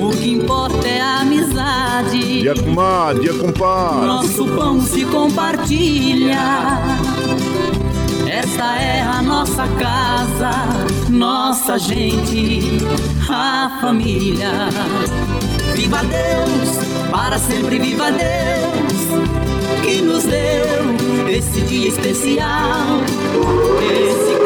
O que importa é a amizade. Dia comadre, dia compadre. Nosso pão se compartilha. Esta é a nossa casa, nossa gente, a família. Viva Deus, para sempre viva Deus, que nos deu esse dia especial, esse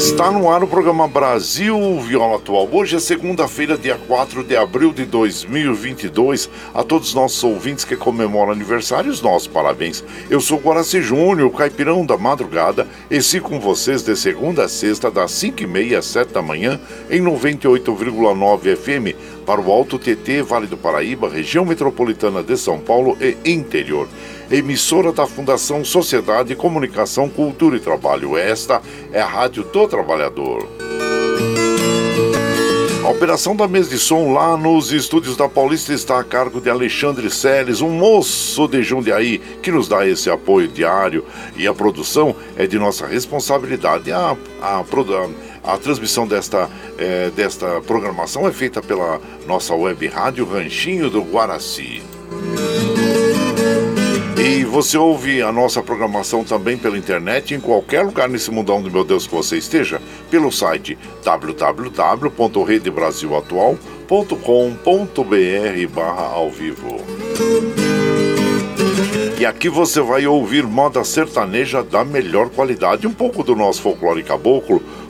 Está no ar o programa Brasil Viola Atual. Hoje é segunda-feira, dia 4 de abril de 2022. A todos os nossos ouvintes que comemoram aniversários, nossos parabéns. Eu sou Guaraci Júnior, caipirão da madrugada, e sigo com vocês de segunda a sexta, das 5h30 às 7 da manhã, em 98,9 FM, para o Alto TT, Vale do Paraíba, região metropolitana de São Paulo e interior emissora da Fundação Sociedade, Comunicação, Cultura e Trabalho. Esta é a Rádio do Trabalhador. A operação da mesa de som lá nos estúdios da Paulista está a cargo de Alexandre Seles, um moço de Jundiaí que nos dá esse apoio diário e a produção é de nossa responsabilidade. A, a, a, a transmissão desta, é, desta programação é feita pela nossa web rádio Ranchinho do Guaraci. E você ouve a nossa programação também pela internet em qualquer lugar nesse mundão do meu Deus que você esteja, pelo site www.redebrasilatual.com.br barra ao vivo. E aqui você vai ouvir moda sertaneja da melhor qualidade, um pouco do nosso folclore caboclo,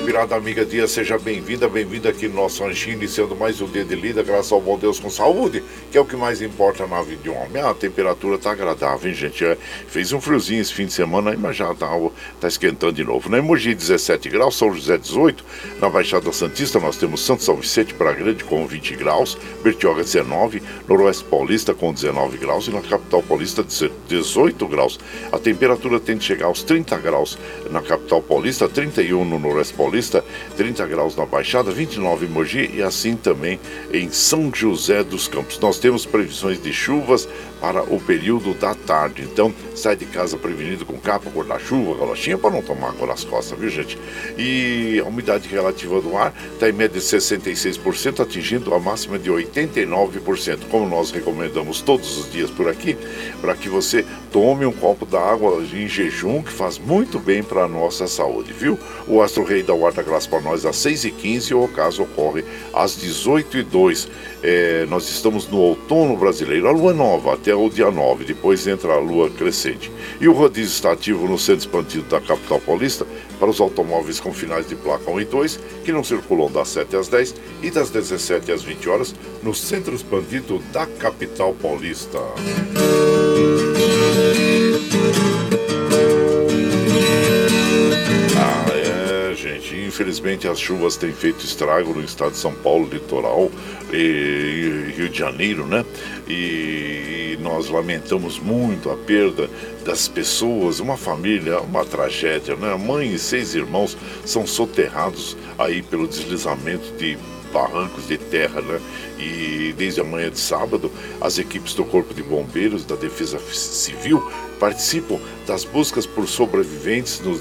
Caipirada Amiga Dia, seja bem-vinda, bem-vinda aqui no nosso ranchinho, iniciando mais um dia de lida, graças ao bom Deus com saúde, que é o que mais importa na vida de um homem. A temperatura tá agradável, hein, gente? É, fez um friozinho esse fim de semana mas já tá, tá esquentando de novo. Na Emoji, 17 graus, São José, 18. Na Baixada Santista, nós temos Santo São Vicente para Grande com 20 graus, Bertioga, 19, Noroeste Paulista com 19 graus e na Capital Paulista, 18 graus. A temperatura tende a chegar aos 30 graus na Capital Paulista, 31 no Noroeste Paulista Paulista, 30 graus na Baixada, 29 em Mogi e assim também em São José dos Campos. Nós temos previsões de chuvas para o período da tarde. Então, sai de casa prevenido com capa, guarda-chuva, galochinha, para não tomar água nas costas, viu, gente? E a umidade relativa do ar está em média de 66%, atingindo a máxima de 89%. Como nós recomendamos todos os dias por aqui, para que você tome um copo d'água em jejum, que faz muito bem para a nossa saúde, viu? O Astro Rei da Horta Graça para nós às 6h15 ou o caso ocorre às 18h02. É, nós estamos no outono brasileiro, a lua nova até o dia 9, depois entra a lua crescente. E o rodízio está ativo no centro expandido da capital paulista para os automóveis com finais de placa 1 e 2, que não circulam das 7 às 10 e das 17 às 20 horas no centro expandido da capital paulista. Infelizmente, as chuvas têm feito estrago no estado de São Paulo, litoral e Rio de Janeiro, né? E, nós lamentamos muito a perda das pessoas, uma família, uma tragédia, né? Mãe e seis irmãos são soterrados aí pelo deslizamento de barrancos de terra, né? E desde a manhã de sábado, as equipes do Corpo de Bombeiros da Defesa Civil participam das buscas por sobreviventes no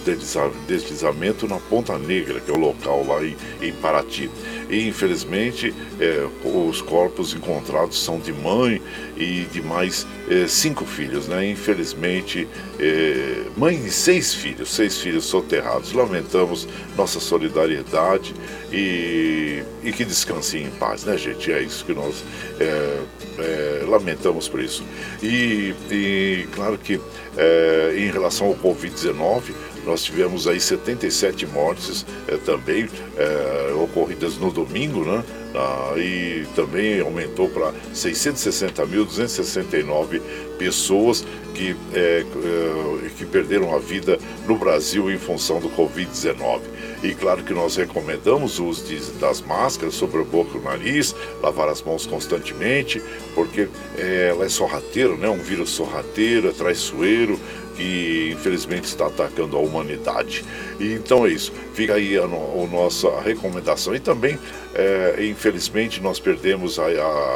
deslizamento na Ponta Negra, que é o local lá em, em Paraty. E infelizmente é, os corpos encontrados são de mãe e de mais é, cinco filhos, né? Infelizmente, é, mãe e seis filhos, seis filhos soterrados. Lamentamos nossa solidariedade e, e que descansem em paz, né, gente? É isso que nós é, é, lamentamos por isso. E, e claro que é, em relação ao Covid-19, nós tivemos aí 77 mortes é, também é, ocorridas no domingo, né? Ah, e também aumentou para 660.269 pessoas que, é, é, que perderam a vida no Brasil em função do Covid-19. E claro que nós recomendamos o uso de, das máscaras sobre a boca e o nariz, lavar as mãos constantemente, porque é, ela é sorrateira, né? um vírus sorrateiro, é traiçoeiro, que infelizmente está atacando a humanidade. E então é isso. Fica aí a, no, a nossa recomendação. E também, é, infelizmente, nós perdemos a,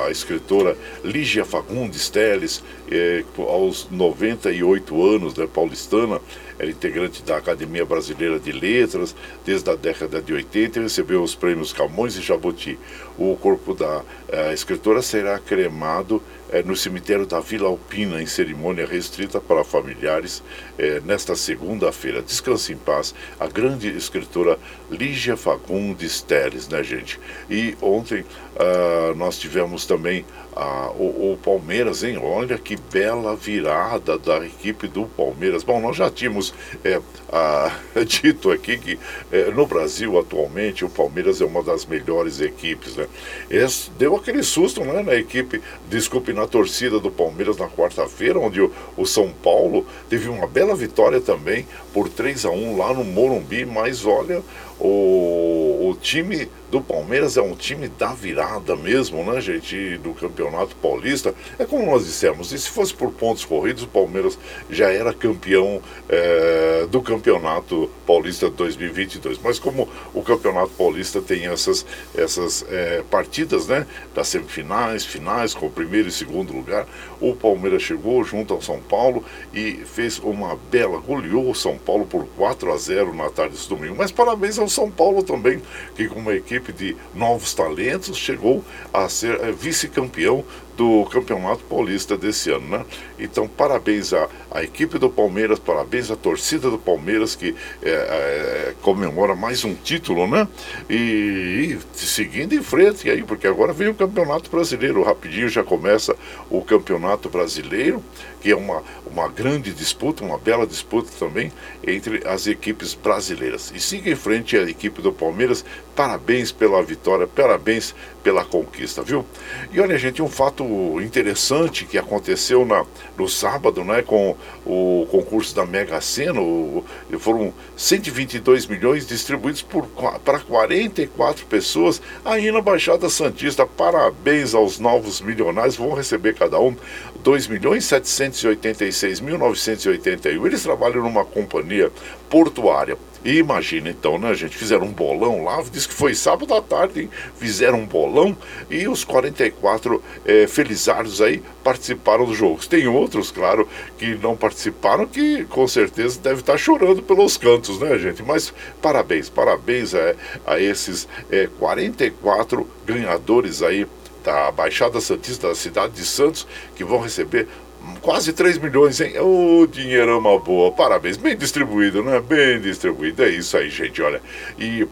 a, escritora Lígia Fagundes Teles, é, aos 98 anos, né, paulistana. Era integrante da Academia Brasileira de Letras desde a década de 80 e recebeu os prêmios Camões e Jabuti. O corpo da é, escritora será cremado é, no cemitério da Vila Alpina, em cerimônia restrita para familiares, é, nesta segunda-feira. Descanse em paz a grande escritora Lígia Fagundes Teles, né, gente? E ontem uh, nós tivemos também uh, o, o, Palmeiras, hein? Olha que bela virada da equipe do Palmeiras. Bom, nós já tínhamos é, uh, dito aqui que é, no Brasil atualmente o Palmeiras é uma das melhores equipes, né? Esse deu aquele susto né, na equipe, desculpe, na torcida do Palmeiras na quarta-feira, onde o, o São Paulo teve uma bela vitória também por 3 a 1 lá no Morumbi, mas olha, o, o time do Palmeiras é um time da virada mesmo, né, gente, do Campeonato Paulista. É como nós dissemos, e se fosse por pontos corridos, o Palmeiras já era campeão é, do Campeonato Paulista 2022. Mas como o Campeonato Paulista tem essas, essas é, partidas, né, das semifinais, finais, com o primeiro e segundo lugar, o Palmeiras chegou junto ao São Paulo e fez uma bela, goleou o São Paulo por 4 a 0 na tarde desse domingo. Mas parabéns ao São Paulo também, que com uma equipe de novos talentos, chegou a ser é, vice-campeão do Campeonato Paulista desse ano, né? Então, parabéns à, à, equipe do Palmeiras, parabéns à torcida do Palmeiras que é, é, comemora mais um título, né? E, e, seguindo em frente aí, porque agora vem o Campeonato Brasileiro, rapidinho já começa o Campeonato Brasileiro, que é uma, uma grande disputa, uma bela disputa também entre as equipes brasileiras. E siga em frente a equipe do Palmeiras, parabéns pela vitória, parabéns pela conquista, viu? E olha, gente, um fato interessante que aconteceu na, no sábado, né, com o concurso da Mega Sena, foram 122 milhões distribuídos para 44 pessoas aí na Baixada Santista. Parabéns aos novos milionários, vão receber cada um 2 milhões 786 mil 981. Eles trabalham numa companhia portuária E imagina então, né, gente? Fizeram um bolão lá, disse que foi sábado à tarde, hein? Fizeram um bolão e os 44 é, felizardos aí participaram do jogo. Tem outros, claro, que não participaram, que com certeza deve estar chorando pelos cantos, né, gente? Mas parabéns, parabéns a, a esses é, 44 ganhadores aí da Baixada Santista da cidade de Santos, que vão receber quase 3 milhões, hein? Ô, dinheiro é uma boa, parabéns, bem distribuído, né? Bem distribuído, é isso aí, gente, olha. E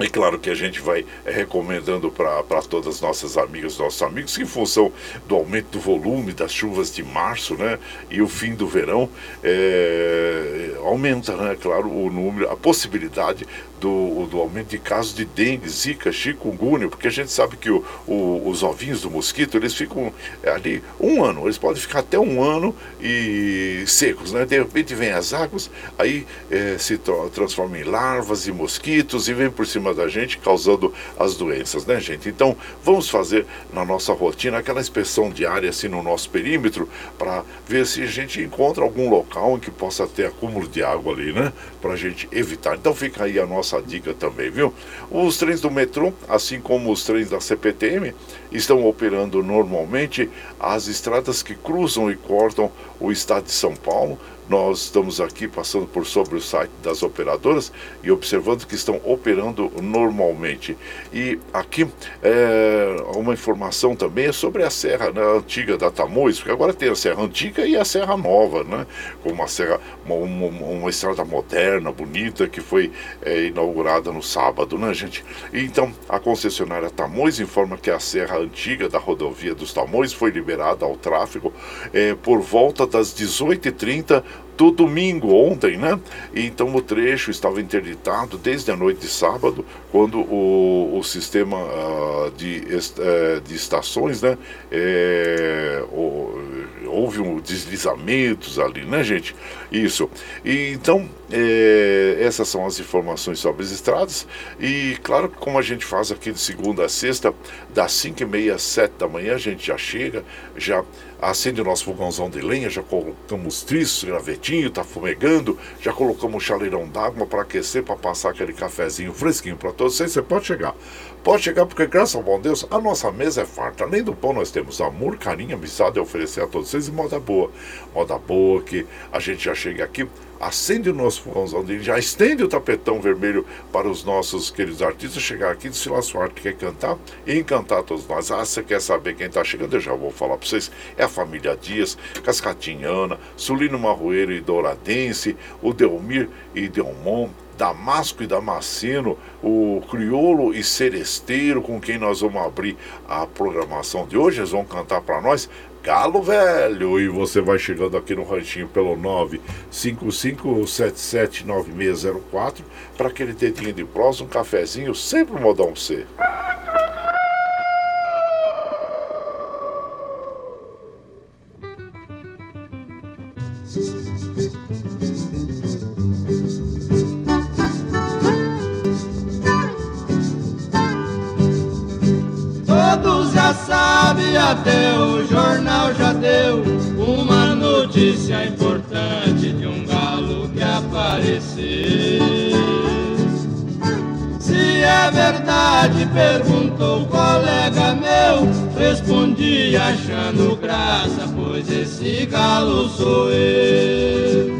e claro que a gente vai é, recomendando para todas as nossas amigas, nossos amigos, em função do aumento do volume das chuvas de março, né? E o fim do verão, é, aumenta, né? Claro, o número, a possibilidade do, do aumento de casos de dengue, zika, chikungunya, porque a gente sabe que o, o, os ovinhos do mosquito, eles ficam é, ali um ano, eles podem ficar até um ano e secos, né? De repente vem as águas, aí é, se transformam em larvas e mosquitos e vem por cima da gente causando as doenças, né, gente? Então, vamos fazer na nossa rotina aquela inspeção diária assim no nosso perímetro para ver se a gente encontra algum local em que possa ter acúmulo de água ali, né? Para a gente evitar. Então, fica aí a nossa nossa dica também, viu? Os trens do metrô, assim como os trens da CPTM, estão operando normalmente as estradas que cruzam e cortam o estado de São Paulo, nós estamos aqui passando por sobre o site das operadoras e observando que estão operando normalmente. E aqui é, uma informação também é sobre a serra né, antiga da Tamoios, porque agora tem a serra antiga e a serra nova, né? Com uma serra, uma, uma, uma estrada moderna, bonita, que foi é, inaugurada no sábado, né, gente? Então, a concessionária Tamoios informa que a serra antiga da rodovia dos Tamoios foi liberada ao tráfego é, por volta das 18h30 do domingo, ontem, né? Então o trecho estava interditado desde a noite de sábado, quando o, o sistema uh, de, uh, de estações, né? É, o, houve um deslizamentos ali, né, gente? Isso. E, então, é, essas são as informações sobre as estradas. E, claro, como a gente faz aqui de segunda a sexta, das 5 e meia às 7 da manhã, a gente já chega, já acende o nosso fogãozão de lenha, já colocamos tristos, gravetinho, tá fumegando, já colocamos chaleirão d'água para aquecer, para passar aquele cafezinho fresquinho para todos vocês. Você pode chegar. Pode chegar porque, graças ao bom Deus, a nossa mesa é farta. Além do pão, nós temos amor, carinho, amizade a oferecer a todos vocês e moda boa. Moda boa que a gente já chega aqui acende o nosso fogãozão já estende o tapetão vermelho para os nossos queridos artistas chegar aqui, lá sua arte quer cantar e encantar todos nós. Ah, você quer saber quem está chegando? Eu já vou falar para vocês. É a família Dias, Cascatinhana, Sulino Marroeiro e Douradense, o Delmir e Delmon, Damasco e Damasceno, o Criolo e Seresteiro, com quem nós vamos abrir a programação de hoje. Eles vão cantar para nós Galo Velho. E você vai chegando aqui no ranchinho pelo 955779604 para aquele dedinho de prosa, um cafezinho, sempre um modão C. sabe, até o jornal já deu uma notícia importante de um galo que apareceu. Se é verdade, perguntou o colega meu, respondi achando graça, pois esse galo sou eu.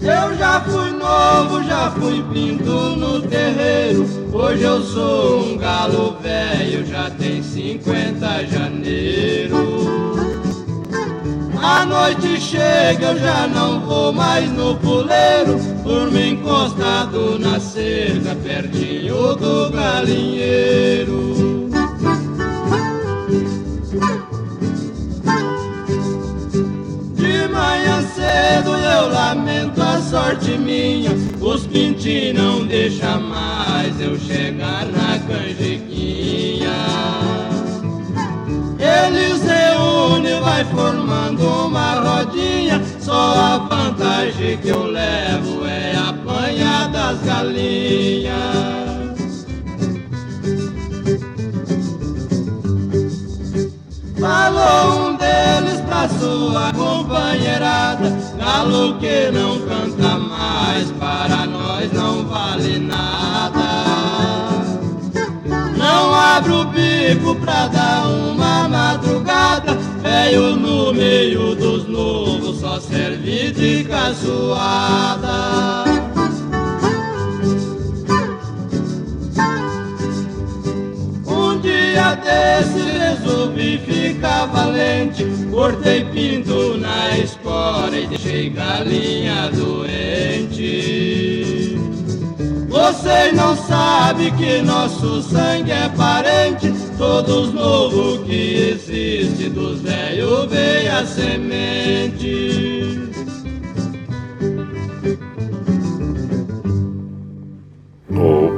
Eu já fui novo, já fui pinto no terreiro. Hoje eu sou um galo velho, já tem 50 janeiro. A noite chega, eu já não vou mais no puleiro. Durmo encostado na cerca, pertinho do galinheiro. Eu lamento a sorte minha. Os pintinhos não deixam mais eu chegar na canjiquinha. Eles reúnem, vai formando uma rodinha. Só a vantagem que eu levo é apanhar das galinhas. Falou um deles pra sua companheirada. Galo que não canta mais, para nós não vale nada. Não abro o bico pra dar uma madrugada. Velho no meio dos novos, só serve de caçoada. Dia desse resolvi ficar valente. Cortei pinto na escola e deixei galinha doente. Vocês não sabem que nosso sangue é parente. Todos novos que existe, dos velhos veio a semente.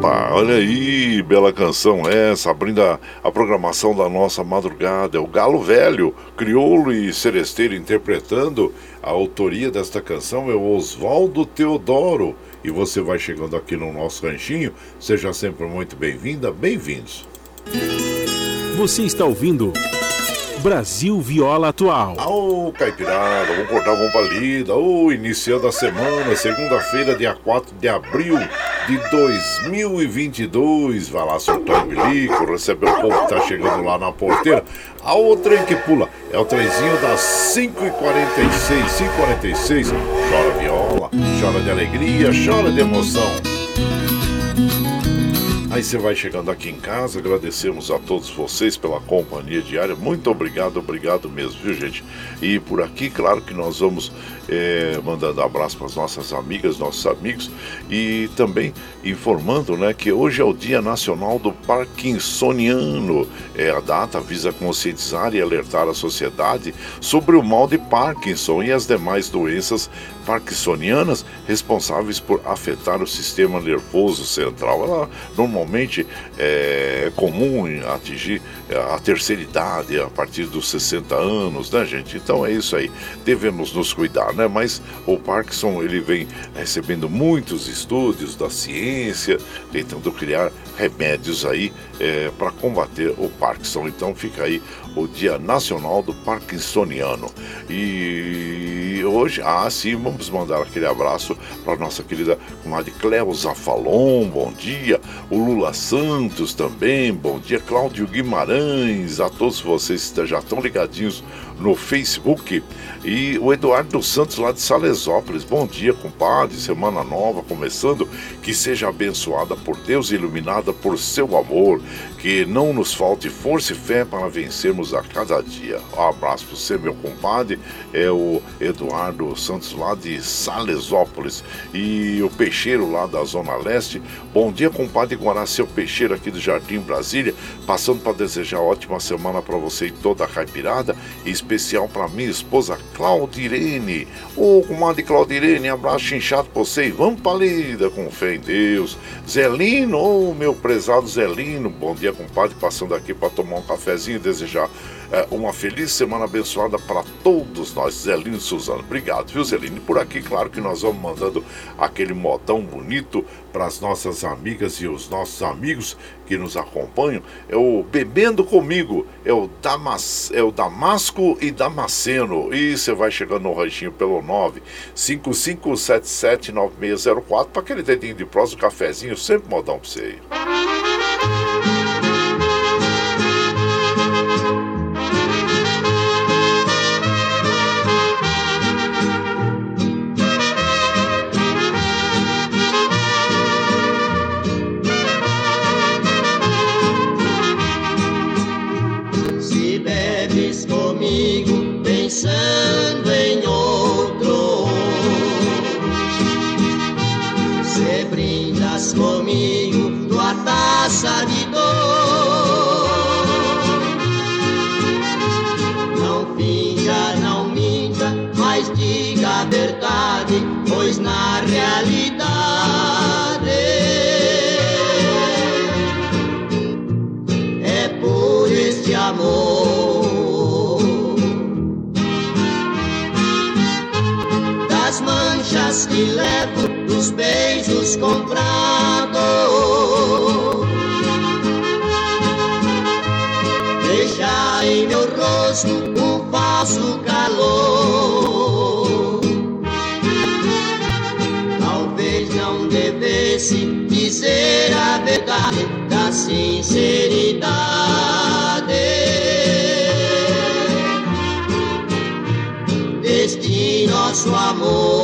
Opa, olha aí, bela canção essa, abrindo a, a, programação da nossa madrugada. É o Galo Velho, crioulo e seresteiro interpretando. A autoria desta canção é o Oswaldo Teodoro. E você vai chegando aqui no nosso ranchinho, seja sempre muito bem-vinda, bem-vindos. Você está ouvindo Brasil Viola Atual. Ô, Caipirada, vamos cortar, vamos pra lida. Ô, iniciando a semana, segunda-feira, dia 4 de abril de 2022. Vai lá, soltar o bilico, recebe o povo que tá chegando lá na porteira. A outra que pula é o trenzinho das 5h46, 5h46. Chora viola, chora de alegria, chora de emoção. Aí você vai chegando aqui em casa, agradecemos a todos vocês pela companhia diária. Muito obrigado, obrigado mesmo, viu gente? E por aqui, claro que nós vamos é, mandando abraço para as nossas amigas, nossos amigos e também informando né, que hoje é o Dia Nacional do Parkinsoniano. É, a data visa conscientizar e alertar a sociedade sobre o mal de Parkinson e as demais doenças parkinsonianas responsáveis por afetar o sistema nervoso central. Ela normalmente é comum atingir a terceira idade, a partir dos 60 anos, né, gente? Então é isso aí. Devemos nos cuidar, né? Mas o Parkinson ele vem recebendo muitos estudos da ciência, tentando criar remédios aí é, para combater o Parkinson. Então fica aí o Dia Nacional do Parkinsoniano. E hoje, ah, sim, vamos mandar aquele abraço para nossa querida comadre Cleusa Falon, bom dia. O Lula Santos também, bom dia. Cláudio Guimarães, a todos vocês que já estão ligadinhos no Facebook. E o Eduardo Santos lá de Salesópolis, bom dia, compadre. Semana nova começando, que seja abençoada por Deus e iluminada por seu amor. Que não nos falte força e fé para vencermos a cada dia. Um abraço para você, meu compadre. É o Eduardo Santos lá de Salesópolis. E o Peixeiro lá da Zona Leste. Bom dia, compadre Guaraceu Peixeiro aqui do Jardim Brasília. Passando para desejar ótima semana para você e toda a caipirada. Em especial para minha esposa Claudirene. Ô, comadre Claudirene, abraço inchado para você. Vamos para lida com fé em Deus. Zelino, ô, meu prezado Zelino. Bom dia, compadre. Passando aqui para tomar um cafezinho e desejar é, uma feliz semana abençoada para todos nós, Zelino e Suzano. Obrigado, viu, Zelino? E por aqui, claro que nós vamos mandando aquele modão bonito para as nossas amigas e os nossos amigos que nos acompanham. É o Bebendo Comigo, é o, Damas, é o Damasco e Damasceno. E você vai chegando no ranchinho pelo 955779604 para aquele dedinho de prosa, um cafezinho, sempre modão para você aí. Que levo dos beijos comprados. Deixa em meu rosto um falso calor. Talvez não devesse dizer a verdade da sinceridade. Deste nosso amor.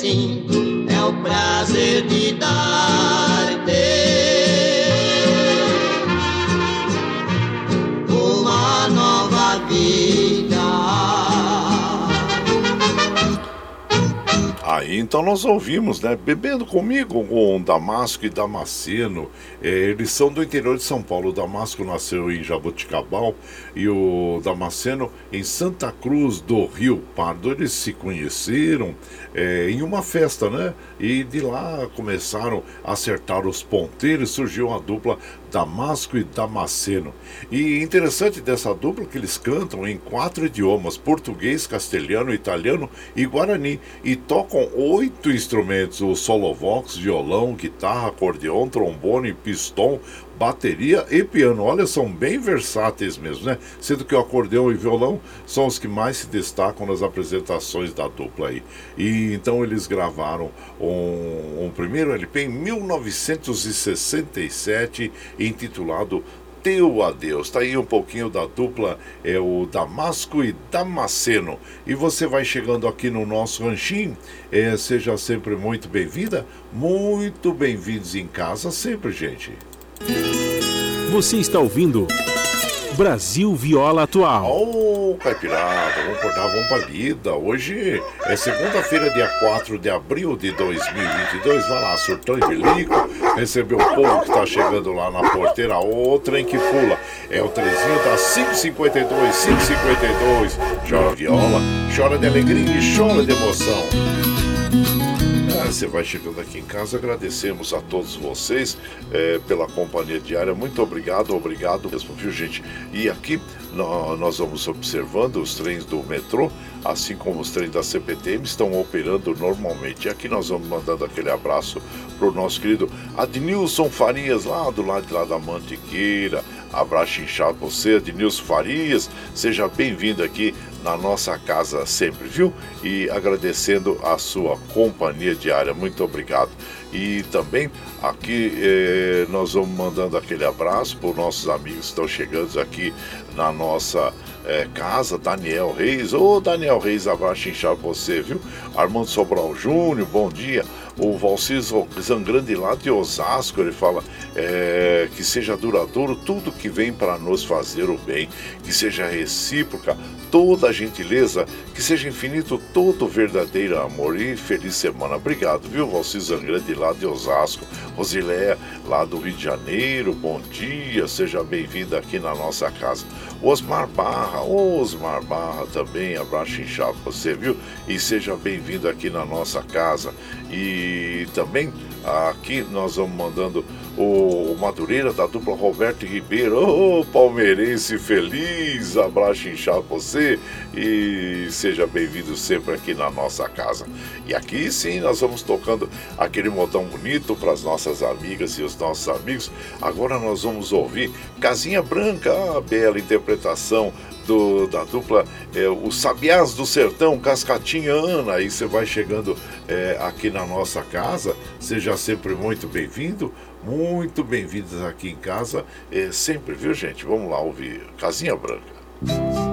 Sinto é o prazer de dar-te. Então nós ouvimos, né? Bebendo comigo com Damasco e Damasceno. É, eles são do interior de São Paulo. O Damasco nasceu em Jaboticabal e o Damasceno em Santa Cruz do Rio Pardo. Eles se conheceram é, em uma festa, né? E de lá começaram a acertar os ponteiros. Surgiu a dupla Damasco e Damasceno. E interessante dessa dupla que eles cantam em quatro idiomas: português, castelhano, italiano e guarani. E tocam oito instrumentos: o solovox, violão, guitarra, acordeão, trombone, pistão, bateria e piano. Olha, são bem versáteis mesmo, né? Sendo que o acordeão e violão são os que mais se destacam nas apresentações da dupla aí. E então eles gravaram um, um primeiro LP em 1967 intitulado teu adeus. Tá aí um pouquinho da dupla, é o Damasco e Damasceno. E você vai chegando aqui no nosso ranchinho, é, seja sempre muito bem-vinda, muito bem-vindos em casa sempre, gente. Você está ouvindo Brasil Viola Atual. Ô, oh, Caipirada, vamos acordar, vamos pra lida. Hoje é segunda-feira, dia 4 de abril de 2022. Vai lá, surtão e bilico, recebeu o povo que tá chegando lá na porteira. O trem que pula é o trezinho da 552, 552. Chora viola, chora de alegria e chora de emoção você vai chegando aqui em casa. Agradecemos a todos vocês é, pela companhia diária. Muito obrigado, obrigado mesmo, viu, gente? E aqui nós vamos observando os trens do metrô, assim como os trens da CPTM, estão operando normalmente. E aqui nós vamos mandando aquele abraço para o nosso querido Adnilson Farias, lá do lado de lá da Mantiqueira. Abraço inchado você, Adnilson Farias. Seja bem-vindo aqui na nossa casa sempre, viu? E agradecendo a sua companhia diária. Muito obrigado. E também aqui eh, nós vamos mandando aquele abraço para os nossos amigos que estão chegando aqui na nossa eh, casa, Daniel Reis. Ô Daniel Reis, abraço inchado você, viu? Armando Sobral Júnior, bom dia o Valcis Zangrande lá de Osasco, ele fala é, que seja duradouro tudo que vem para nos fazer o bem, que seja recíproca toda gentileza, que seja infinito todo verdadeiro amor e feliz semana. Obrigado, viu, Valcis Zangrande lá de Osasco, Rosiléia lá do Rio de Janeiro, bom dia, seja bem-vinda aqui na nossa casa. Osmar Barra, Osmar Barra também, abraço inchado você, viu? E seja bem-vindo aqui na nossa casa. E também aqui nós vamos mandando o Madureira da dupla Roberto Ribeiro. Ô, oh, palmeirense feliz, abraço inchado você e seja bem-vindo sempre aqui na nossa casa. E aqui sim nós vamos tocando aquele modão bonito para as nossas amigas e os nossos amigos. Agora nós vamos ouvir Casinha Branca, a bela interpretação do, da dupla é, Os Sabiás do Sertão, Cascatinha Ana. Aí você vai chegando é, aqui na nossa casa, seja sempre muito bem-vindo muito bem-vindos aqui em casa, é, sempre, viu gente? Vamos lá ouvir Casinha Branca. Eu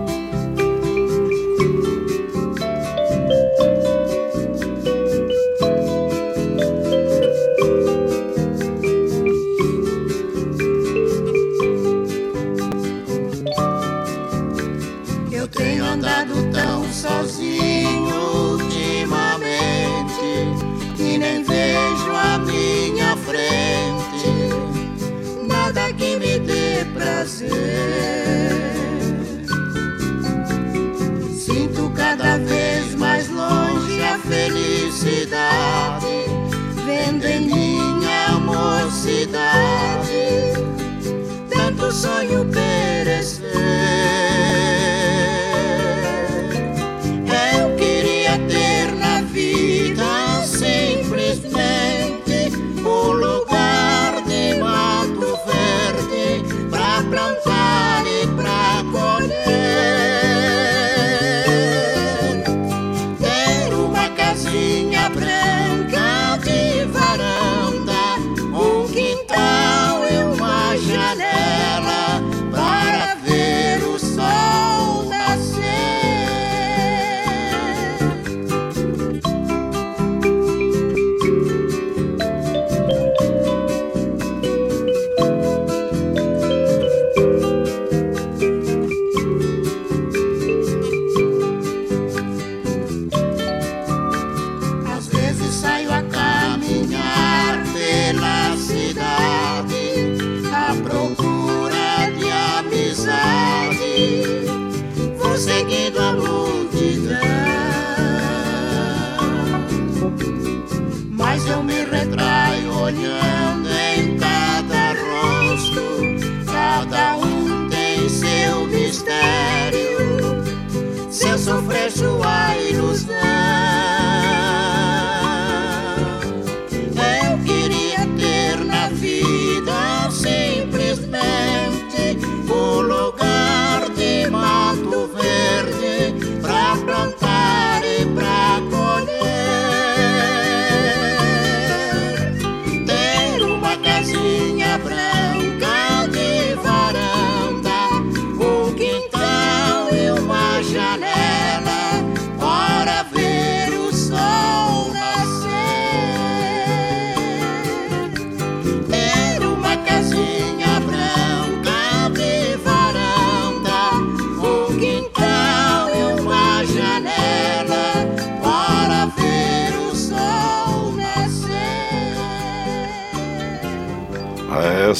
que me dê prazer. Sinto cada vez mais longe a felicidade, vendo em minha mocidade tanto sonho perecer.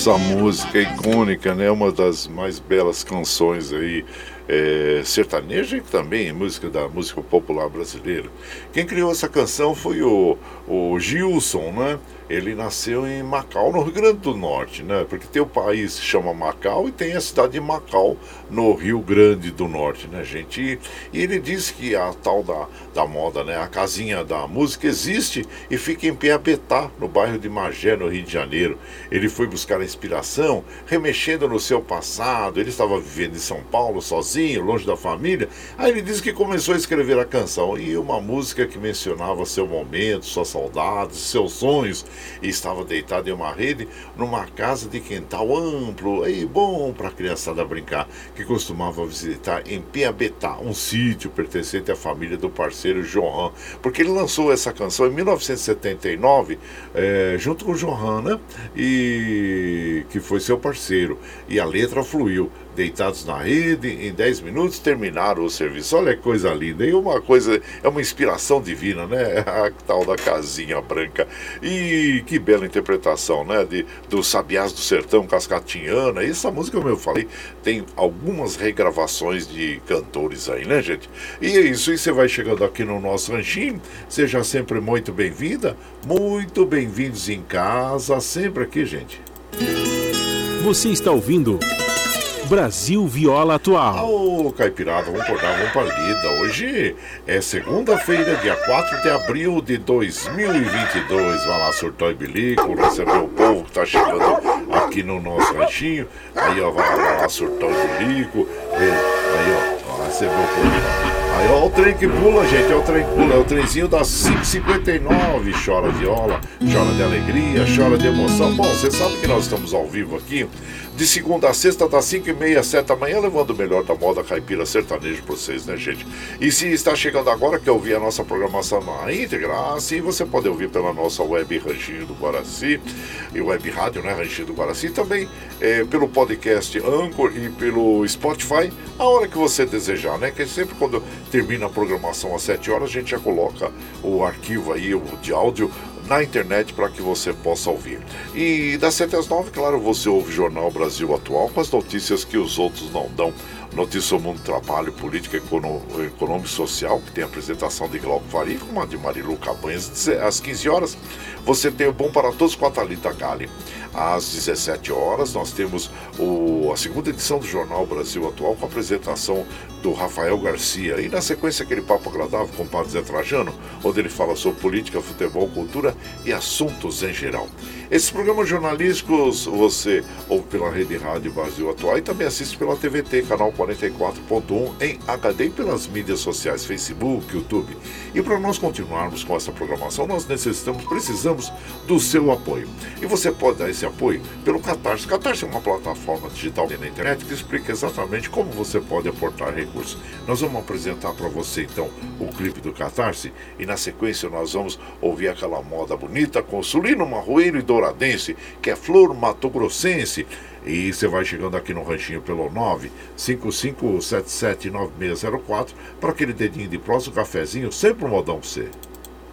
Essa música icônica, né? Uma das mais belas canções aí é, sertaneja e também música da música popular brasileira. Quem criou essa canção foi o, o Gilson, né? Ele nasceu em Macau, no Rio Grande do Norte, né? Porque tem o país que chama Macau e tem a cidade de Macau, no Rio Grande do Norte, né, gente? E, e ele disse que a tal da, da moda, né? A casinha da música existe e fica em Piabetá, no bairro de Magé, no Rio de Janeiro. Ele foi buscar a inspiração, remexendo no seu passado. Ele estava vivendo em São Paulo sozinho, longe da família. Aí ele disse que começou a escrever a canção e uma música que mencionava seu momento, suas saudades, seus sonhos e estava deitado em uma rede numa casa de quintal amplo e bom para a criançada brincar, que costumava visitar em Piabetá, um sítio pertencente à família do parceiro Johan, porque ele lançou essa canção em 1979 é, junto com o né? E que foi seu parceiro. E a letra fluiu deitados na rede, em 10 minutos terminaram o serviço. Olha que coisa linda. E uma coisa, é uma inspiração divina, né? A tal da casinha branca. E que bela interpretação, né? De, dos Sabiás do Sertão Cascatinhana. Essa música, como eu falei, tem algumas regravações de cantores aí, né, gente? E é isso. E você vai chegando aqui no nosso ranchinho. Seja sempre muito bem-vinda, muito bem-vindos em casa, sempre aqui, gente. Você está ouvindo. Brasil Viola Atual. Ô, Caipirada, vamos acordar, vamos pra lida. Hoje é segunda-feira, dia 4 de abril de 2022. Vai lá, surtou e bilico, receber o povo que tá chegando aqui no nosso ranchinho. Aí, ó, vai lá, lá surtou e bilico. Aí, ó, receber o povo. Aí, ó, o trem que pula, gente, é o trem que pula, é o trenzinho das 5h59. Chora viola, chora de alegria, chora de emoção. Bom, você sabe que nós estamos ao vivo aqui de segunda a sexta, das 5 e meia, 7 da manhã, levando o melhor da moda caipira sertanejo para vocês, né, gente? E se está chegando agora, quer ouvir a nossa programação na íntegra, assim você pode ouvir pela nossa web Ranchinho do Guaraci, e web rádio, né, Ranchinho do Guaraci, também é, pelo podcast Anchor e pelo Spotify, a hora que você desejar, né? Que sempre quando termina a programação às 7 horas, a gente já coloca o arquivo aí, o de áudio, na internet para que você possa ouvir. E das 7 às 9, claro, você ouve o Jornal Brasil Atual com as notícias que os outros não dão. Notícia do mundo do trabalho, política, econômico e social, que tem a apresentação de Glauco Faria, uma de Marilu Cabanhas, às 15 horas. Você tem o Bom para Todos com a Thalita Gale. Às 17 horas, nós temos o, a segunda edição do Jornal Brasil Atual com a apresentação do Rafael Garcia. E na sequência, aquele papo agradável com o Padre Zé Trajano, onde ele fala sobre política, futebol, cultura e assuntos em geral. Esses programas jornalísticos você ouve pela Rede Rádio Brasil Atual e também assiste pela TVT, canal 44.1 em HD e pelas mídias sociais, Facebook, YouTube. E para nós continuarmos com essa programação, nós necessitamos, precisamos do seu apoio. E você pode dar esse apoio pelo Catarse. Catarse é uma plataforma digital na internet que explica exatamente como você pode aportar recursos. Nós vamos apresentar para você então o clipe do Catarse e na sequência nós vamos ouvir aquela moda bonita com Sulino Marroeiro e Douradense, que é flor matogrossense. E você vai chegando aqui no ranchinho pelo 955779604 para aquele dedinho de próximo cafezinho, sempre um modão pra você.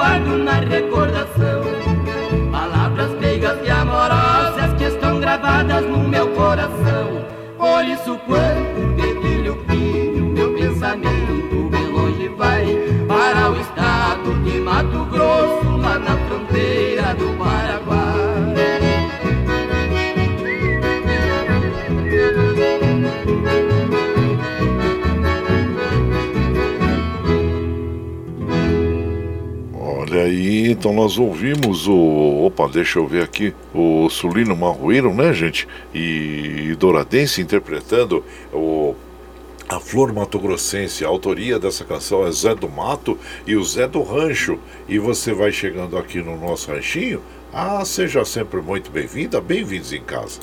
Guardo na recordação. Palavras meigas e amorosas que estão gravadas no meu coração. Por isso, quando então nós ouvimos o. Opa, deixa eu ver aqui. O Sulino Marroeiro, né, gente? E Douradense interpretando o. A Flor Mato Grossense, a autoria dessa canção é Zé do Mato e o Zé do Rancho. E você vai chegando aqui no nosso ranchinho. Ah, seja sempre muito bem-vinda, bem-vindos em casa.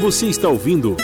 Você está ouvindo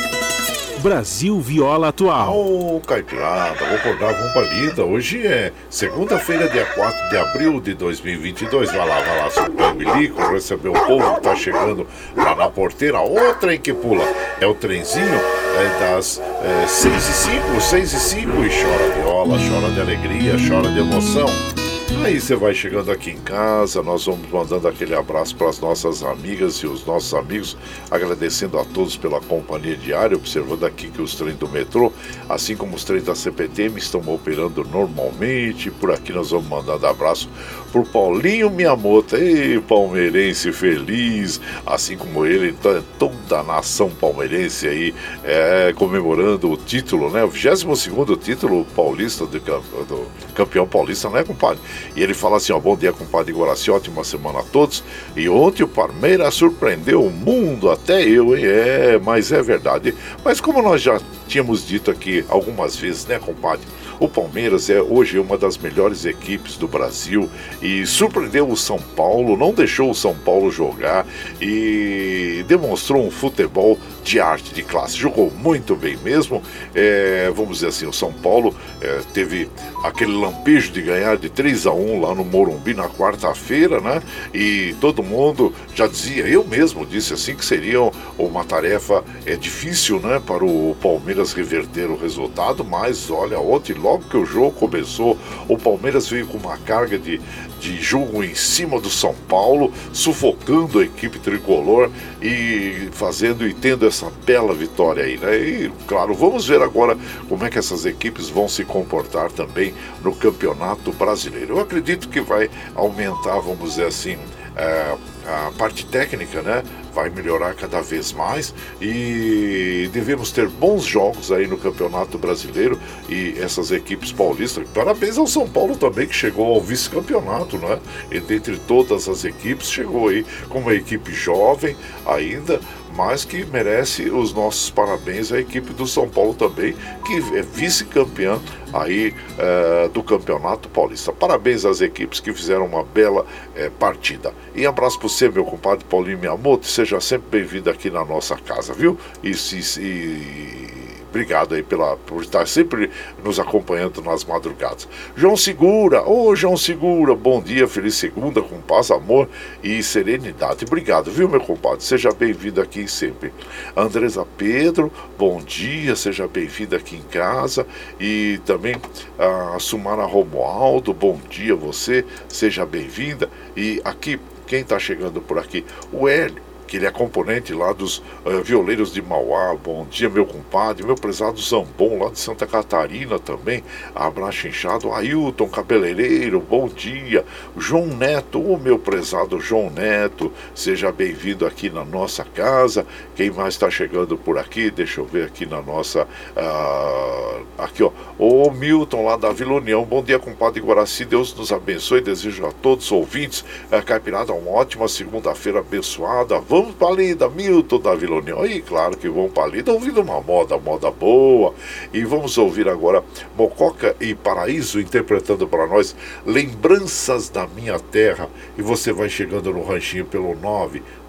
Brasil Viola Atual. Ô, oh, Caipirada, vou acordar, vamos pra lida. Hoje é segunda-feira, dia 4 de abril de 2022. Vai lá, vai lá, seu bilico, receber o povo que tá chegando lá na porteira. Outra em que pula. É o trenzinho é das é, 6 e 5, 6 e 5 e chora viola, chora de alegria, chora de emoção. Aí você vai chegando aqui em casa, nós vamos mandando aquele abraço para as nossas amigas e os nossos amigos, agradecendo a todos pela companhia diária, observando aqui que os trens do metrô, assim como os trens da CPTM, estão operando normalmente. Por aqui nós vamos mandando abraço pro Paulinho Miyamoto, ei, palmeirense feliz, assim como ele, toda a nação palmeirense aí, é, comemorando o título, né? O 22 título paulista do, do campeão paulista, né, compadre? E ele fala assim: ó, bom dia, compadre Guaraci, ótima semana a todos. E ontem o Palmeiras surpreendeu o mundo, até eu, hein? É, mas é verdade. Mas como nós já tínhamos dito aqui algumas vezes, né, compadre? O Palmeiras é hoje uma das melhores equipes do Brasil e surpreendeu o São Paulo, não deixou o São Paulo jogar e demonstrou um futebol de arte, de classe. Jogou muito bem mesmo. É, vamos dizer assim, o São Paulo é, teve aquele lampejo de ganhar de 3 a 1 lá no Morumbi na quarta-feira, né? E todo mundo já dizia, eu mesmo disse assim, que seria uma tarefa é, difícil, né, para o Palmeiras reverter o resultado, mas olha, ontem logo que o jogo começou, o Palmeiras veio com uma carga de, de jogo em cima do São Paulo, sufocando a equipe tricolor e fazendo e tendo essa bela vitória aí, né? E claro, vamos ver agora como é que essas equipes vão se comportar também no Campeonato Brasileiro. Eu acredito que vai aumentar, vamos dizer assim, é, a parte técnica, né? Vai melhorar cada vez mais e devemos ter bons jogos aí no Campeonato Brasileiro e essas equipes paulistas. Parabéns ao São Paulo também que chegou ao vice-campeonato, né? E dentre todas as equipes chegou aí com uma equipe jovem ainda, mas que merece os nossos parabéns à equipe do São Paulo também, que é vice-campeã aí é, do Campeonato Paulista. Parabéns às equipes que fizeram uma bela é, partida. E abraço para você, meu compadre Paulinho Miyamoto, seja sempre bem-vindo aqui na nossa casa, viu? E, e, e Obrigado aí pela, por estar sempre nos acompanhando nas madrugadas. João Segura, ô oh, João Segura, bom dia, feliz segunda, com paz, amor e serenidade. Obrigado, viu, meu compadre? Seja bem-vindo aqui sempre. Andresa Pedro, bom dia, seja bem-vinda aqui em casa. E também a Sumara Romualdo, bom dia você, seja bem-vinda. E aqui, quem está chegando por aqui? O Hélio que ele é componente lá dos uh, violeiros de Mauá. Bom dia, meu compadre, meu prezado Zambon, lá de Santa Catarina também. Abraço inchado. Ailton Cabeleireiro, bom dia. João Neto, o meu prezado João Neto, seja bem-vindo aqui na nossa casa. Quem mais está chegando por aqui? Deixa eu ver aqui na nossa. Uh, aqui, ó. O Milton, lá da Vila União. Bom dia, compadre Guaraci. Deus nos abençoe. Desejo a todos os ouvintes, uh, Caipirada, uma ótima segunda-feira abençoada. Vamos Vamos para lida, Milton da Vila União. E claro que vamos para a lida, ouvindo uma moda, moda boa. E vamos ouvir agora Mococa e Paraíso interpretando para nós Lembranças da Minha Terra. E você vai chegando no ranchinho pelo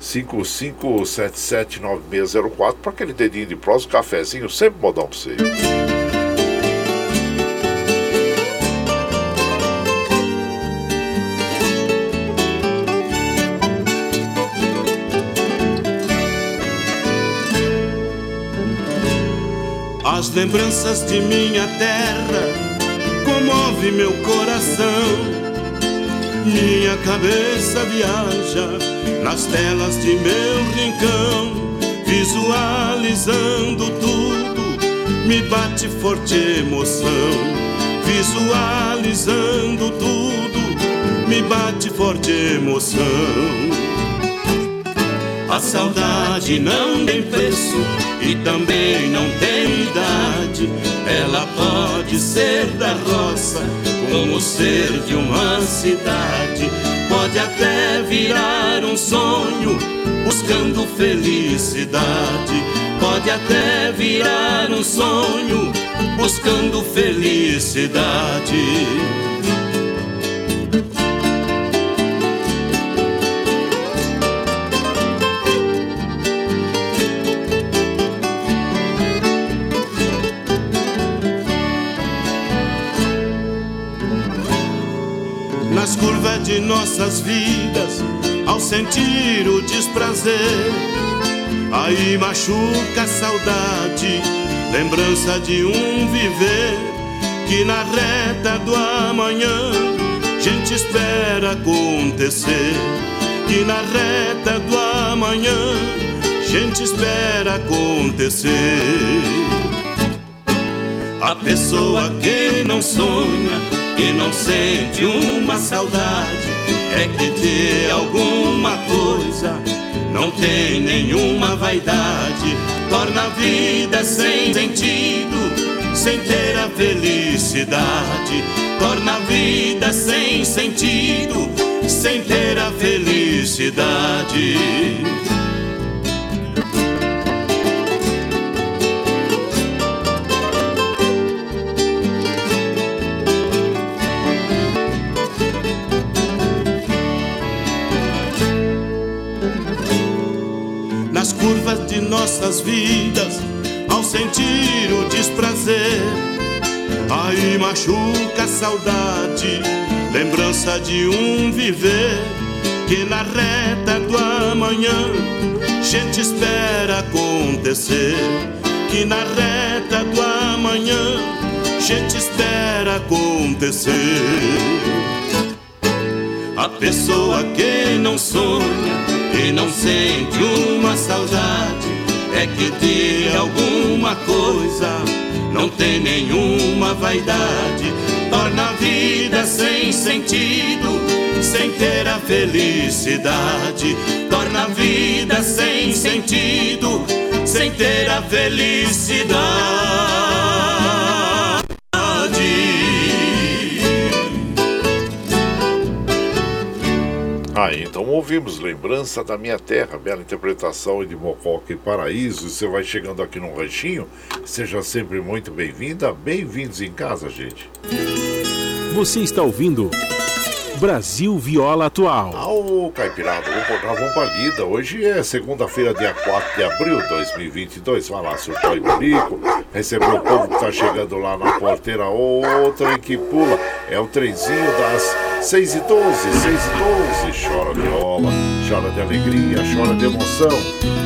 955779604 para aquele dedinho de próximo, cafezinho, sempre modão para você. As lembranças de minha terra comove meu coração. Minha cabeça viaja nas telas de meu rincão, visualizando tudo, me bate forte emoção. Visualizando tudo, me bate forte emoção. A saudade não tem preço e também não tem idade. Ela pode ser da roça como ser de uma cidade. Pode até virar um sonho, buscando felicidade. Pode até virar um sonho, buscando felicidade. De nossas vidas ao sentir o desprazer. Aí machuca a saudade, lembrança de um viver que na reta do amanhã gente espera acontecer. Que na reta do amanhã gente espera acontecer. A pessoa que não sonha e não sente uma saudade, é que ter alguma coisa não tem nenhuma vaidade, torna a vida sem sentido, sem ter a felicidade, torna a vida sem sentido, sem ter a felicidade. Nossas vidas ao sentir o desprazer. Aí machuca a saudade, lembrança de um viver que na reta do amanhã gente espera acontecer. Que na reta do amanhã gente espera acontecer. A pessoa que não sonha e não sente uma saudade. É que ter alguma coisa não tem nenhuma vaidade, torna a vida sem sentido, sem ter a felicidade, torna a vida sem sentido, sem ter a felicidade. Ah, então ouvimos Lembrança da Minha Terra, bela interpretação de Mococa e Paraíso. Você vai chegando aqui no ranchinho, seja sempre muito bem-vinda, bem-vindos em casa, gente. Você está ouvindo Brasil Viola Atual. Ô, Caipirada, vamos dar uma lida. Hoje é segunda-feira, dia 4 de abril de 2022. Vai lá, surtou e bolico. Recebeu o povo que tá chegando lá na porteira. Outro em que pula. É o trenzinho das 6 e 12, 6 e 12. Chora viola, chora de alegria, chora de emoção.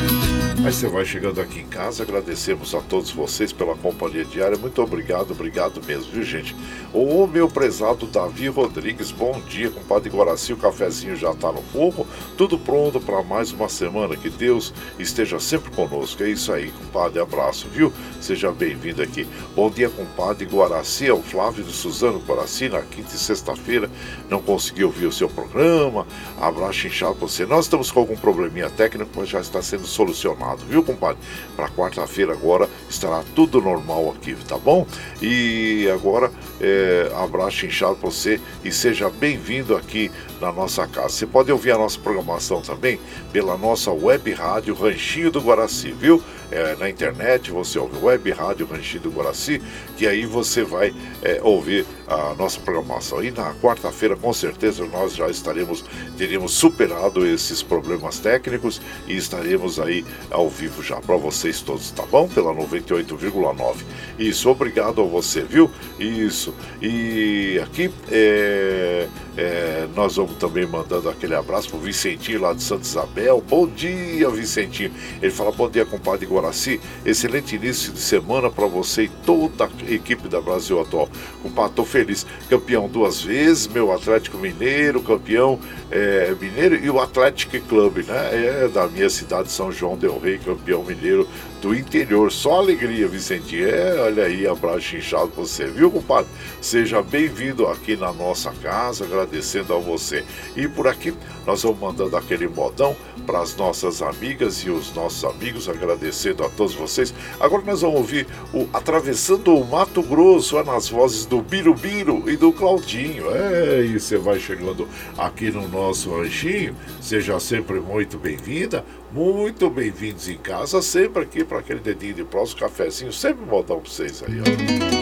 Mas você vai chegando aqui em casa, agradecemos a todos vocês pela companhia diária. Muito obrigado, obrigado mesmo, viu gente? Ô meu prezado Davi Rodrigues, bom dia, compadre Guaraci, o cafezinho já está no fogo, tudo pronto para mais uma semana. Que Deus esteja sempre conosco. É isso aí, compadre, abraço, viu? Seja bem-vindo aqui. Bom dia, compadre Guaraci, é o Flávio de Suzano Guaraci, na quinta e sexta-feira. Não consegui ouvir o seu programa. Abraço inchado para você. Nós estamos com algum probleminha técnico, mas já está sendo solucionado viu, compadre? Para quarta-feira agora estará tudo normal aqui, tá bom? E agora, é, abraço inchado para você e seja bem-vindo aqui na nossa casa. Você pode ouvir a nossa programação também pela nossa web rádio Ranchinho do Guaraci, viu? É, na internet, você ouve web rádio Ranchinho do Guaraci, que aí você vai é, ouvir a nossa programação. E na quarta-feira, com certeza, nós já estaremos, teríamos superado esses problemas técnicos e estaremos aí ao vivo já para vocês todos, tá bom? Pela 98,9. Isso, obrigado a você, viu? Isso. E aqui é, é, nós vamos também mandando aquele abraço pro Vicentinho lá de Santa Isabel. Bom dia, Vicentinho. Ele fala: Bom dia, compadre Guaraci. Excelente início de semana para você e toda a equipe da Brasil Atual. Compadre, tô feliz. Campeão duas vezes, meu Atlético Mineiro, campeão é, mineiro e o Atlético Clube, né? É da minha cidade, São João Del Rei, campeão mineiro do interior. Só alegria, Vicentinho. É, olha aí, abraço inchado pra você, viu, compadre? Seja bem-vindo aqui na nossa casa, agradecendo a você. E por aqui nós vamos mandando aquele modão para as nossas amigas e os nossos amigos, agradecendo a todos vocês. Agora nós vamos ouvir o Atravessando o Mato Grosso, é nas vozes do Birubiru e do Claudinho. É, e você vai chegando aqui no nosso ranchinho, seja sempre muito bem-vinda. Muito bem-vindos em casa, sempre aqui para aquele dedinho de próximo cafezinho, sempre voltar para vocês aí, ó.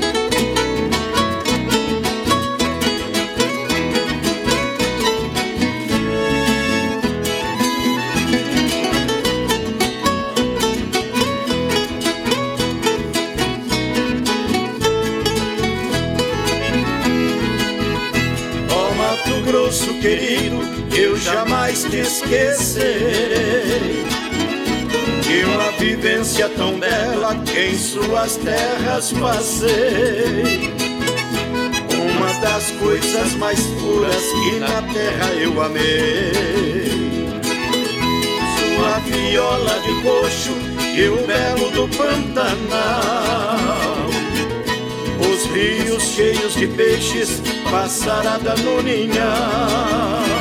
Jamais te esquecerei de uma vivência tão bela que em suas terras passei. Uma das coisas mais puras que na terra eu amei. Sua viola de coxo e o belo do Pantanal. Os rios cheios de peixes, passarada no ninhal.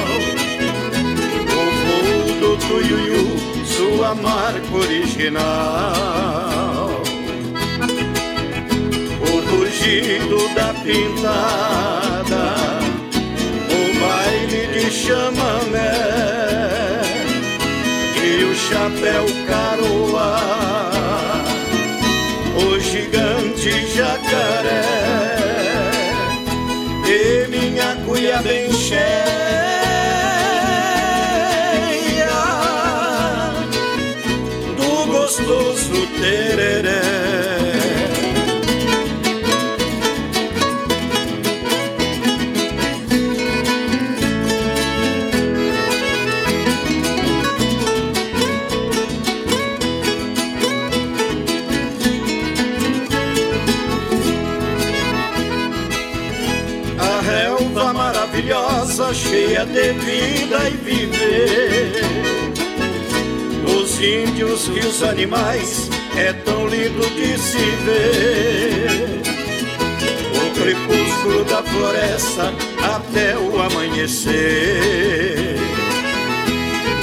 Tuiuiu sua marca original. O rugido da pintada, o baile de chamamé e o chapéu caroa, o gigante jacaré e minha cuia bem tereré. A relva maravilhosa, cheia de vida e viver índios e os animais é tão lindo de se ver. O crepúsculo da floresta até o amanhecer.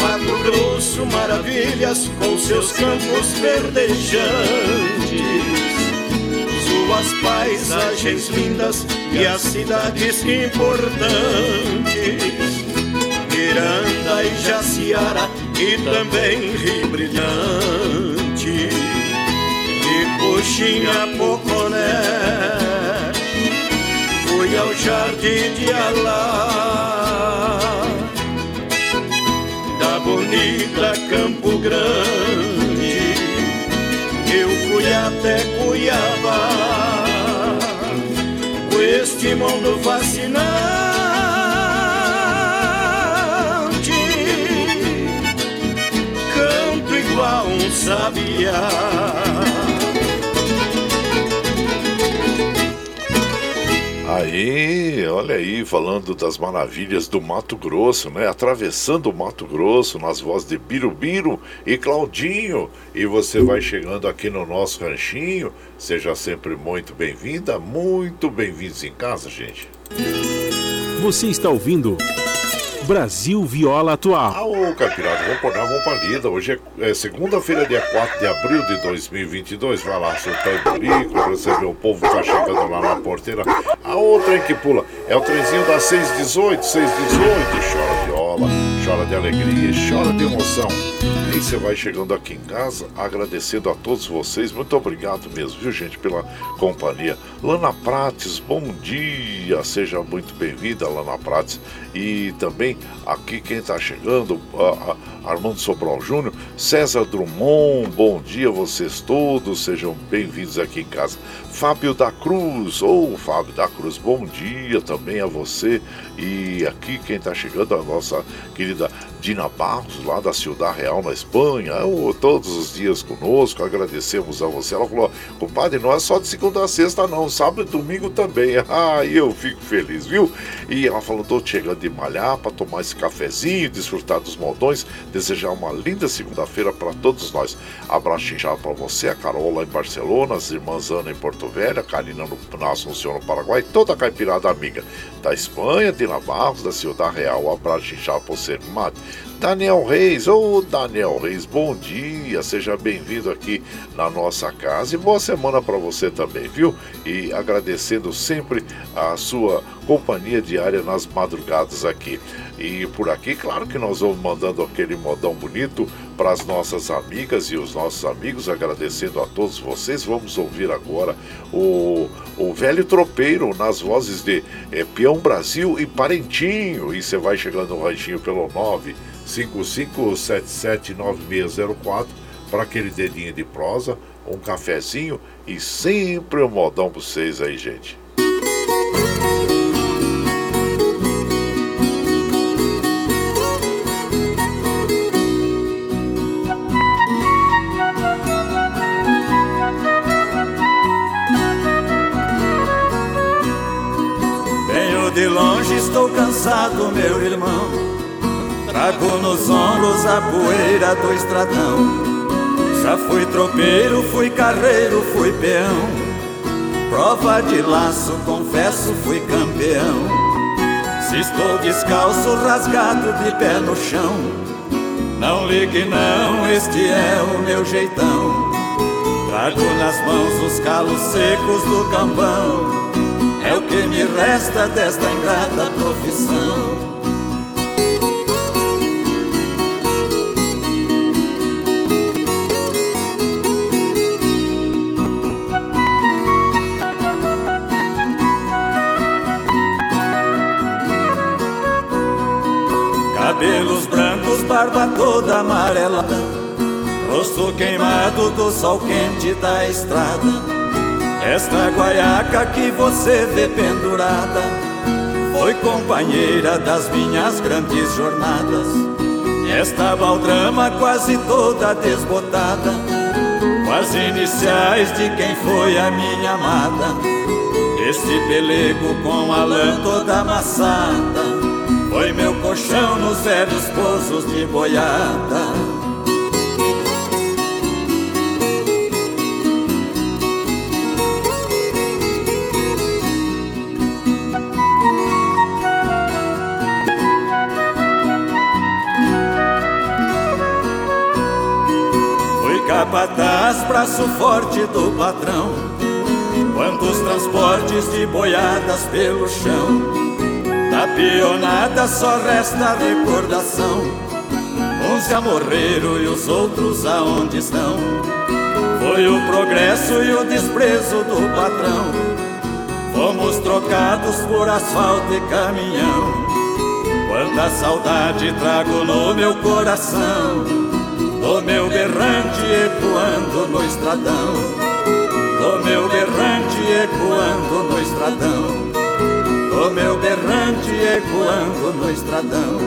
Mato Grosso, maravilhas com seus campos verdejantes, suas paisagens lindas e as cidades importantes. Miranda e Jaciara e também Rio Brilhante Coxinha Poconé. Fui ao Jardim de Alá, da bonita Campo Grande, eu fui até Cuiabá, com este mundo fascinante um Aí, olha aí, falando das maravilhas do Mato Grosso, né? Atravessando o Mato Grosso nas vozes de Birubiru e Claudinho. E você vai chegando aqui no nosso ranchinho. Seja sempre muito bem-vinda, muito bem-vindos em casa, gente. Você está ouvindo Brasil Viola Atual. Ah, ô Caipirada, vamos acordar, vamos pra lida. Hoje é, é segunda-feira, dia 4 de abril de 2022. Vai lá, soltando o bico, receber o povo que tá chegando lá na porteira. A outra que pula é o trenzinho das 618, 618. Chora viola, chora de alegria, chora de emoção. E você vai chegando aqui em casa, agradecendo a todos vocês. Muito obrigado mesmo, viu, gente, pela companhia. Lana Prates, bom dia. Seja muito bem-vinda, Lana Prates. E também aqui quem está chegando, a, Armando Sobral Júnior, César Drummond, bom dia vocês todos, sejam bem-vindos aqui em casa. Fábio da Cruz, ou oh, Fábio da Cruz, bom dia também a você. E aqui quem está chegando, a nossa querida Dina Barros, lá da Ciudad Real, na Espanha, oh, todos os dias conosco, agradecemos a você. Ela falou, compadre, não é só de segunda a sexta não, sábado e domingo também. Ah, eu fico feliz, viu? E ela falou, tô chegando de malhar para tomar esse cafezinho, desfrutar dos moldões, desejar uma linda segunda-feira para todos nós. Abraço inchado para você, a Carol lá em Barcelona, as irmãs Ana em Porto Velho, a Karina no, na Assunção no Paraguai, toda a caipirada amiga da Espanha, de Barros, da Ciudad Real. Abraço inchado para você, Mate. Daniel Reis, ô oh, Daniel Reis, bom dia, seja bem-vindo aqui na nossa casa e boa semana para você também, viu? E agradecendo sempre a sua companhia diária nas madrugadas aqui. E por aqui, claro que nós vamos mandando aquele modão bonito para as nossas amigas e os nossos amigos, agradecendo a todos vocês. Vamos ouvir agora o, o velho tropeiro nas vozes de é, Peão Brasil e Parentinho. E você vai chegando no ranchinho pelo 9 55779604 para aquele dedinho de prosa, um cafezinho e sempre um modão para vocês aí, gente. Venho de longe, estou cansado, meu irmão Trago nos ombros a poeira do estradão. Já fui tropeiro, fui carreiro, fui peão. Prova de laço, confesso, fui campeão. Se estou descalço, rasgado de pé no chão. Não ligue não, este é o meu jeitão. Trago nas mãos os calos secos do campão. É o que me resta desta ingrata profissão. Cabelos brancos, barba toda amarelada Rosto queimado do sol quente da estrada. Esta guaiaca que você vê pendurada Foi companheira das minhas grandes jornadas. Esta baldrama quase toda desbotada Com as iniciais de quem foi a minha amada. Este pelego com a lã toda amassada foi meu colchão nos velhos poços de boiada. Fui capataz, braço forte do patrão. Quantos transportes de boiadas pelo chão da pionada só resta recordação. Uns já morreram e os outros aonde estão? Foi o progresso e o desprezo do patrão. Fomos trocados por asfalto e caminhão. Quanta saudade trago no meu coração Do meu berrante ecoando no estradão. Do meu berrante ecoando no estradão o meu berrante ecoando no estradão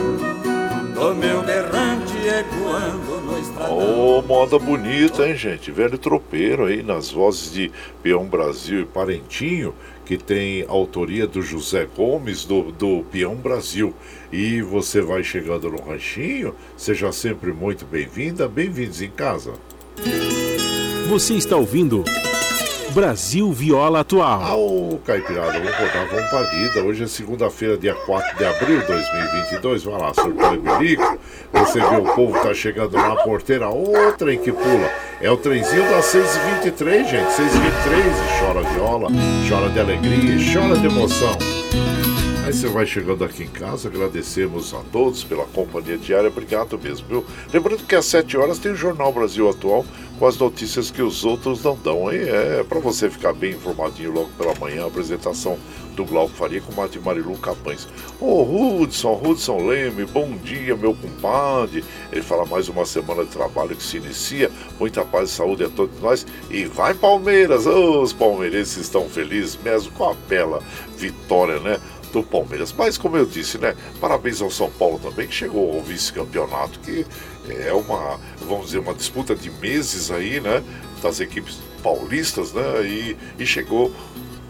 O meu berrante ecoando no estradão Oh, moda bonita, hein, gente? Velho tropeiro aí nas vozes de Peão Brasil e Parentinho que tem autoria do José Gomes, do, do Peão Brasil. E você vai chegando no ranchinho, seja sempre muito bem-vinda, bem-vindos em casa. Você está ouvindo Brasil Viola Atual. Ô Caipirada, vamos rodar, pra vida. Hoje é segunda-feira, dia 4 de abril de 2022. Vai lá, surpresa Bilico. Você vê o povo tá chegando na porteira. Ô, trem que pula. É o trenzinho das 6h23, gente. 6h23. Chora viola, chora de alegria, chora de emoção. Aí você vai chegando aqui em casa, agradecemos a todos pela companhia diária, obrigado mesmo, viu? Lembrando que às 7 horas tem o Jornal Brasil Atual com as notícias que os outros não dão. E é para você ficar bem informadinho logo pela manhã, a apresentação do Glauco Faria com Mate Marilu Capães. Ô oh, Hudson, Hudson Leme, bom dia, meu compadre. Ele fala mais uma semana de trabalho que se inicia. Muita paz e saúde a todos nós. E vai Palmeiras! Oh, os palmeirenses estão felizes mesmo com a bela vitória, né? Do Palmeiras. Mas, como eu disse, né? Parabéns ao São Paulo também, que chegou ao vice-campeonato, que é uma, vamos dizer, uma disputa de meses aí, né? Das equipes paulistas, né? E, e chegou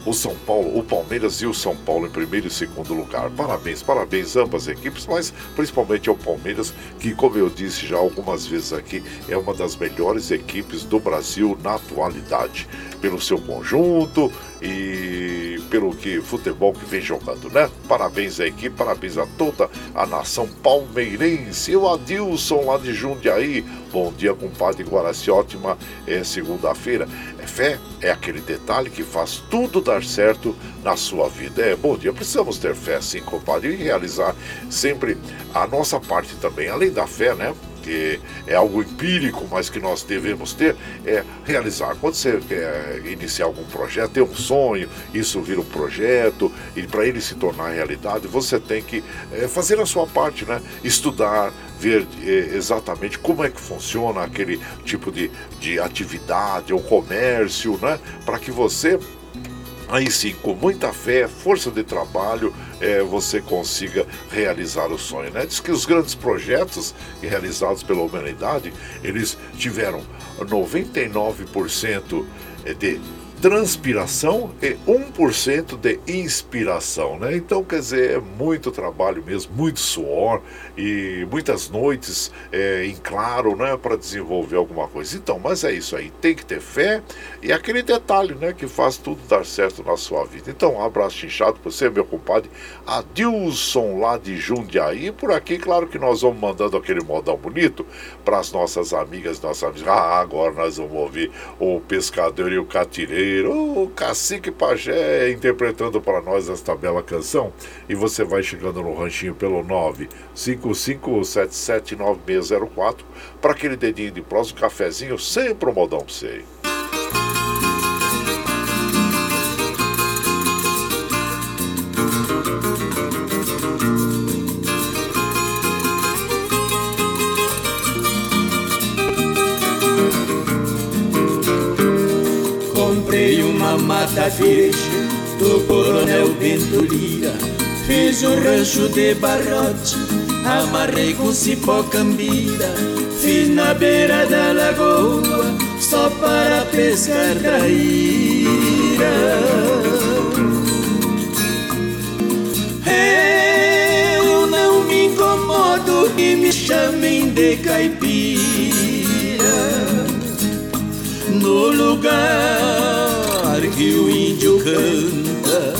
o São Paulo, o Palmeiras e o São Paulo em primeiro e segundo lugar. Parabéns, parabéns ambas equipes, mas principalmente ao Palmeiras, que como eu disse já algumas vezes aqui, é uma das melhores equipes do Brasil na atualidade, pelo seu conjunto e pelo que futebol que vem jogando, né? Parabéns à equipe, parabéns a toda a nação palmeirense. O Adilson lá de Jundiaí. Bom dia, compadre Guaraci. Ótima é, segunda-feira. Fé, é aquele detalhe que faz tudo dar certo na sua vida. É bom dia, precisamos ter fé sim, compadre, e realizar sempre a nossa parte também. Além da fé, né? Que é algo empírico, mas que nós devemos ter, é realizar. Quando você quer iniciar algum projeto, ter um sonho, isso vira um projeto, e para ele se tornar realidade, você tem que é, fazer a sua parte, né? Estudar, ver é, exatamente como é que funciona aquele tipo de, de atividade ou comércio, né? Para que você aí sim, com muita fé, força de trabalho, é, você consiga realizar o sonho. Né? Diz que os grandes projetos realizados pela humanidade, eles tiveram 99% de transpiração e 1% de inspiração, né? Então, quer dizer, é muito trabalho mesmo, muito suor e muitas noites é, em claro, né, para desenvolver alguma coisa. Então, mas é isso aí, tem que ter fé e aquele detalhe, né, que faz tudo dar certo na sua vida. Então, um abraço inchado para você, meu compadre Adilson lá de Jundiaí. E por aqui, claro que nós vamos mandando aquele modal bonito para as nossas amigas, nossas amigas. Ah, agora nós vamos ouvir o pescador e o catireiro o Cacique Pajé interpretando para nós esta bela canção. E você vai chegando no ranchinho pelo 955779604 para aquele dedinho de próximo cafezinho, sempre um modão para você. Mata virgem do coronel Bento Lira. Fiz um rancho de barrote, amarrei com cipó cambira. Fiz na beira da lagoa, só para pescar traíra. Eu não me incomodo que me chamem de caipira. No lugar que o índio canta,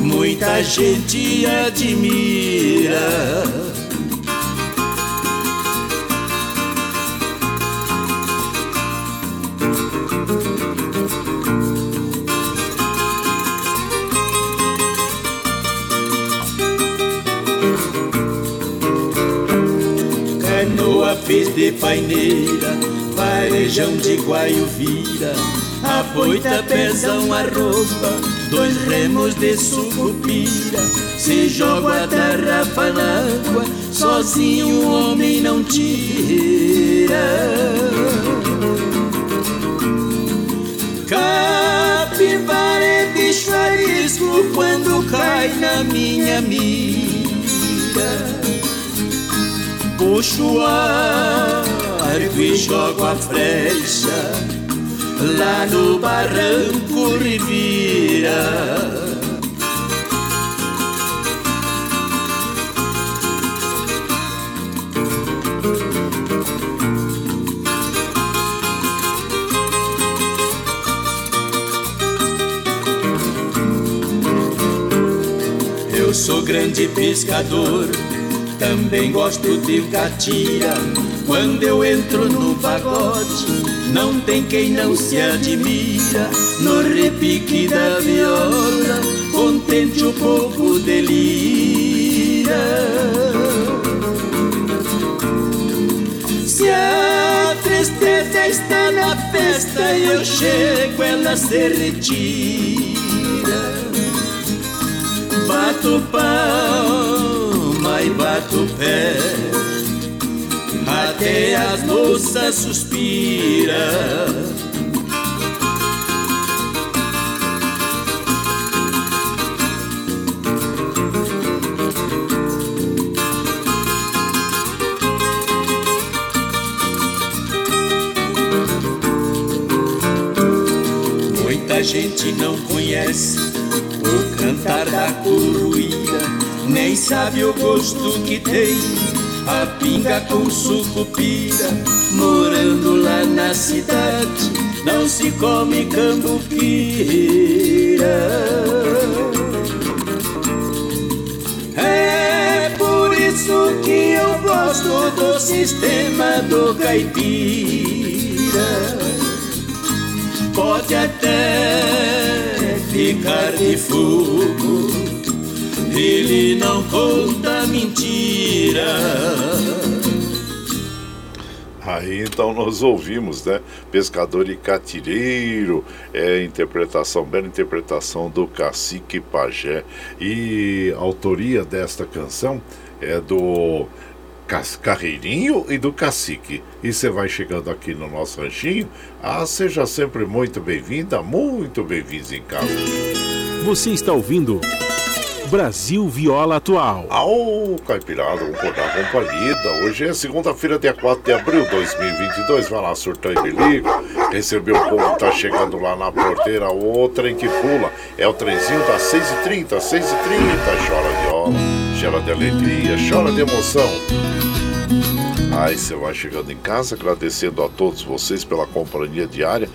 muita gente admira. Canoa fez de paineira, varejão de guaiuvira a boita pesa uma roupa, dois remos de sucupira. Se joga a tarrafa na água, sozinho o homem não tira. Capivara é bicho arisco quando cai na minha mira. Puxo o arco e jogo a flecha lá no barranco Rivira. Eu sou grande pescador, também gosto de catira. Quando eu entro no pagode, não tem quem não se admira no repique da viola, contente o povo delira. Se a tristeza está na festa e eu chego, ela se retira. Bato palma e bato pé, até as moças suspiram. gente não conhece o cantar da coruíra, nem sabe o gosto que tem a pinga com sucupira. Morando lá na cidade, não se come cambuquira. É por isso que eu gosto do sistema do caipira pode até ficar de fogo, ele não conta mentira. Aí então nós ouvimos, né? Pescador e Catireiro, é interpretação, bela interpretação do Cacique Pajé. E a autoria desta canção é do Carreirinho e do Cacique. E você vai chegando aqui no nosso ranchinho. Ah, seja sempre muito bem-vinda, muito bem-vindos em casa. Você está ouvindo Brasil Viola Atual. Ao Caipirada, vamos acordar companhia. Hoje é segunda-feira, dia 4 de abril de 2022. Vai lá, surtão e bilico. Recebeu o povo que tá chegando lá na porteira. O trem que pula. É o trenzinho das 6h30, 6h30. Chora viola, chora de alegria, chora de emoção. Aí você vai chegando em casa, agradecendo a todos vocês pela companhia diária.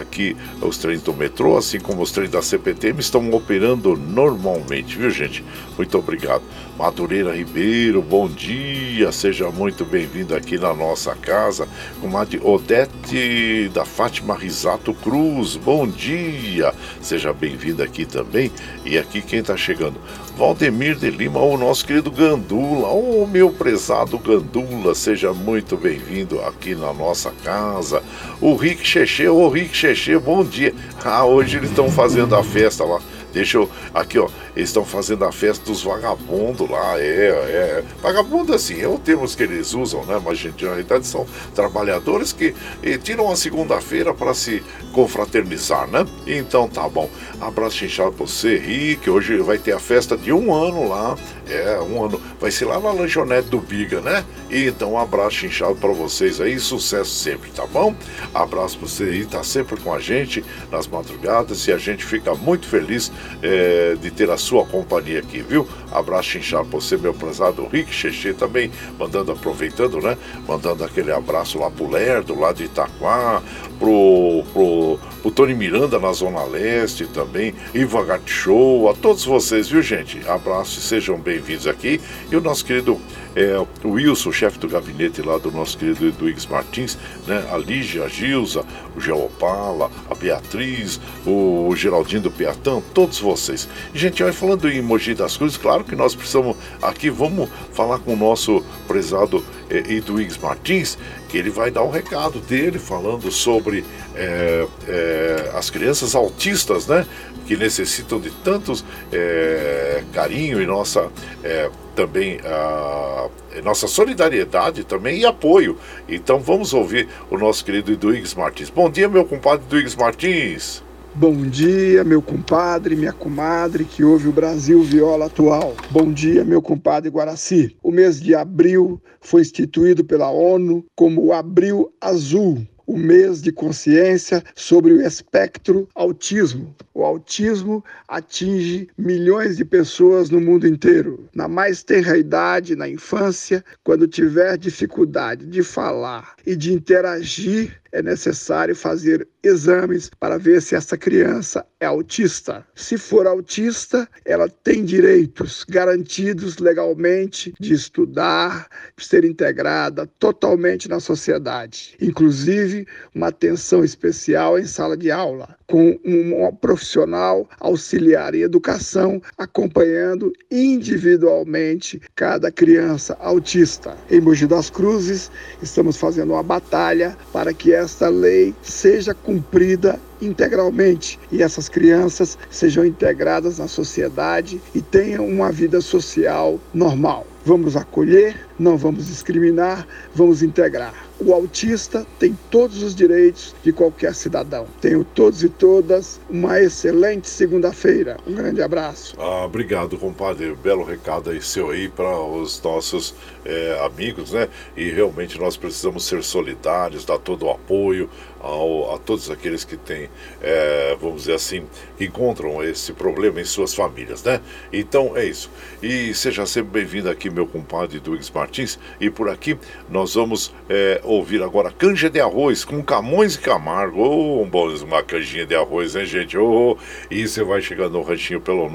Aqui os trens do metrô, assim como os trens da CPTM, estão operando normalmente, viu gente? Muito obrigado. Madureira Ribeiro, bom dia, seja muito bem-vindo aqui na nossa casa. Comadre Odete da Fátima Risato Cruz, bom dia, seja bem-vinda aqui também. E aqui quem está chegando? Valdemir de Lima, o nosso querido Gandula, o meu prezado Gandula, seja muito bem-vindo aqui na nossa casa. O Rick Cheche, ô Rick Cheche, bom dia. Ah, hoje eles estão fazendo a festa lá Deixa eu. Aqui, ó. Eles estão fazendo a festa dos vagabundos lá. É, é. Vagabundo, assim, é o termo que eles usam, né? Mas, gente, na realidade são trabalhadores que tiram a segunda-feira para se confraternizar, né? Então tá bom. Abraço inchado pra você, Rick. Hoje vai ter a festa de um ano lá. É, um ano. Vai ser lá na lanchonete do Biga, né? Então um abraço inchado para vocês aí. Sucesso sempre, tá bom? Abraço pra você aí, tá sempre com a gente nas madrugadas e a gente fica muito feliz é, de ter a sua companhia aqui, viu? Abraço inchado pra você, meu prezado Rick Cheche também, mandando, aproveitando, né? Mandando aquele abraço lá pro Lerdo, lá de Itaquá, pro, pro, pro Tony Miranda na Zona Leste também, Iva Show, a todos vocês, viu gente? Abraço e sejam bem-vindos aqui. E o nosso querido é, o Wilson, chefe do gabinete lá do nosso querido Eduígues Martins, né? a Lígia, a Gilza, o Geopala, a Beatriz, o Geraldinho do Piatã, todos vocês. Gente, vai falando em Mogi das Cruzes, claro que nós precisamos aqui, vamos falar com o nosso prezado Eduígues Martins, que ele vai dar um recado dele falando sobre é, é, as crianças autistas, né? Que necessitam de tantos é, carinho e nossa é, também a nossa solidariedade também e apoio. Então vamos ouvir o nosso querido Eduígues Martins. Bom dia, meu compadre Eduígues Martins. Bom dia, meu compadre, minha comadre que ouve o Brasil Viola Atual. Bom dia, meu compadre Guaraci. O mês de abril foi instituído pela ONU como o Abril Azul o mês de consciência sobre o espectro autismo. O autismo atinge milhões de pessoas no mundo inteiro. Na mais tenra idade, na infância, quando tiver dificuldade de falar e de interagir, é necessário fazer exames para ver se essa criança é autista. Se for autista, ela tem direitos garantidos legalmente de estudar, de ser integrada totalmente na sociedade, inclusive uma atenção especial em sala de aula, com um profissional auxiliar em educação acompanhando individualmente cada criança autista. Em Mogi das Cruzes, estamos fazendo uma batalha para que esta lei seja cumprida integralmente e essas crianças sejam integradas na sociedade e tenham uma vida social normal. Vamos acolher, não vamos discriminar, vamos integrar. O autista tem todos os direitos de qualquer cidadão. Tenho todos e todas uma excelente segunda-feira. Um grande abraço. Ah, obrigado, compadre. Belo recado aí seu aí para os nossos é, amigos, né? E realmente nós precisamos ser solidários, dar todo o apoio ao, a todos aqueles que têm, é, vamos dizer assim, que encontram esse problema em suas famílias, né? Então é isso. E seja sempre bem-vindo aqui, meu compadre Duígues Martins. E por aqui nós vamos é, ouvir agora Canja de Arroz com Camões e Camargo. Oh, um bom, uma canjinha de arroz, hein, gente? Oh, e você vai chegando no ranchinho pelo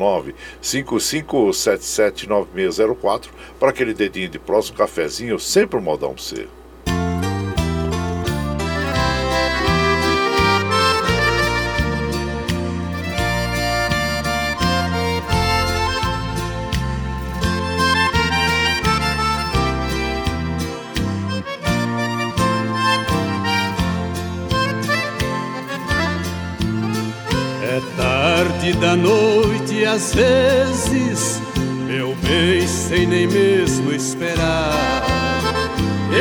955779604 para aquele dedinho de próximo cafezinho, sempre um modão pra você. Da noite às vezes meu bem sem nem mesmo esperar.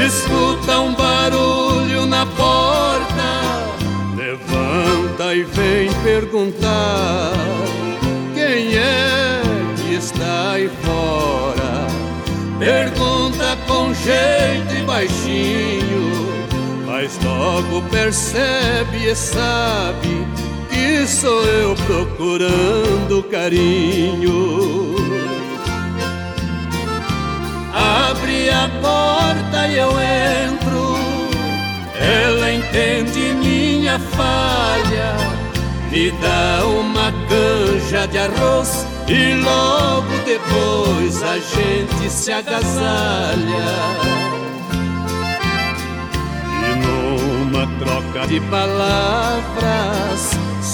Escuta um barulho na porta levanta e vem perguntar quem é que está aí fora. Pergunta com jeito e baixinho mas logo percebe e sabe que sou eu procurando carinho. Abre a porta e eu entro, ela entende minha falha, me dá uma canja de arroz e logo depois a gente se agasalha. uma troca de palavras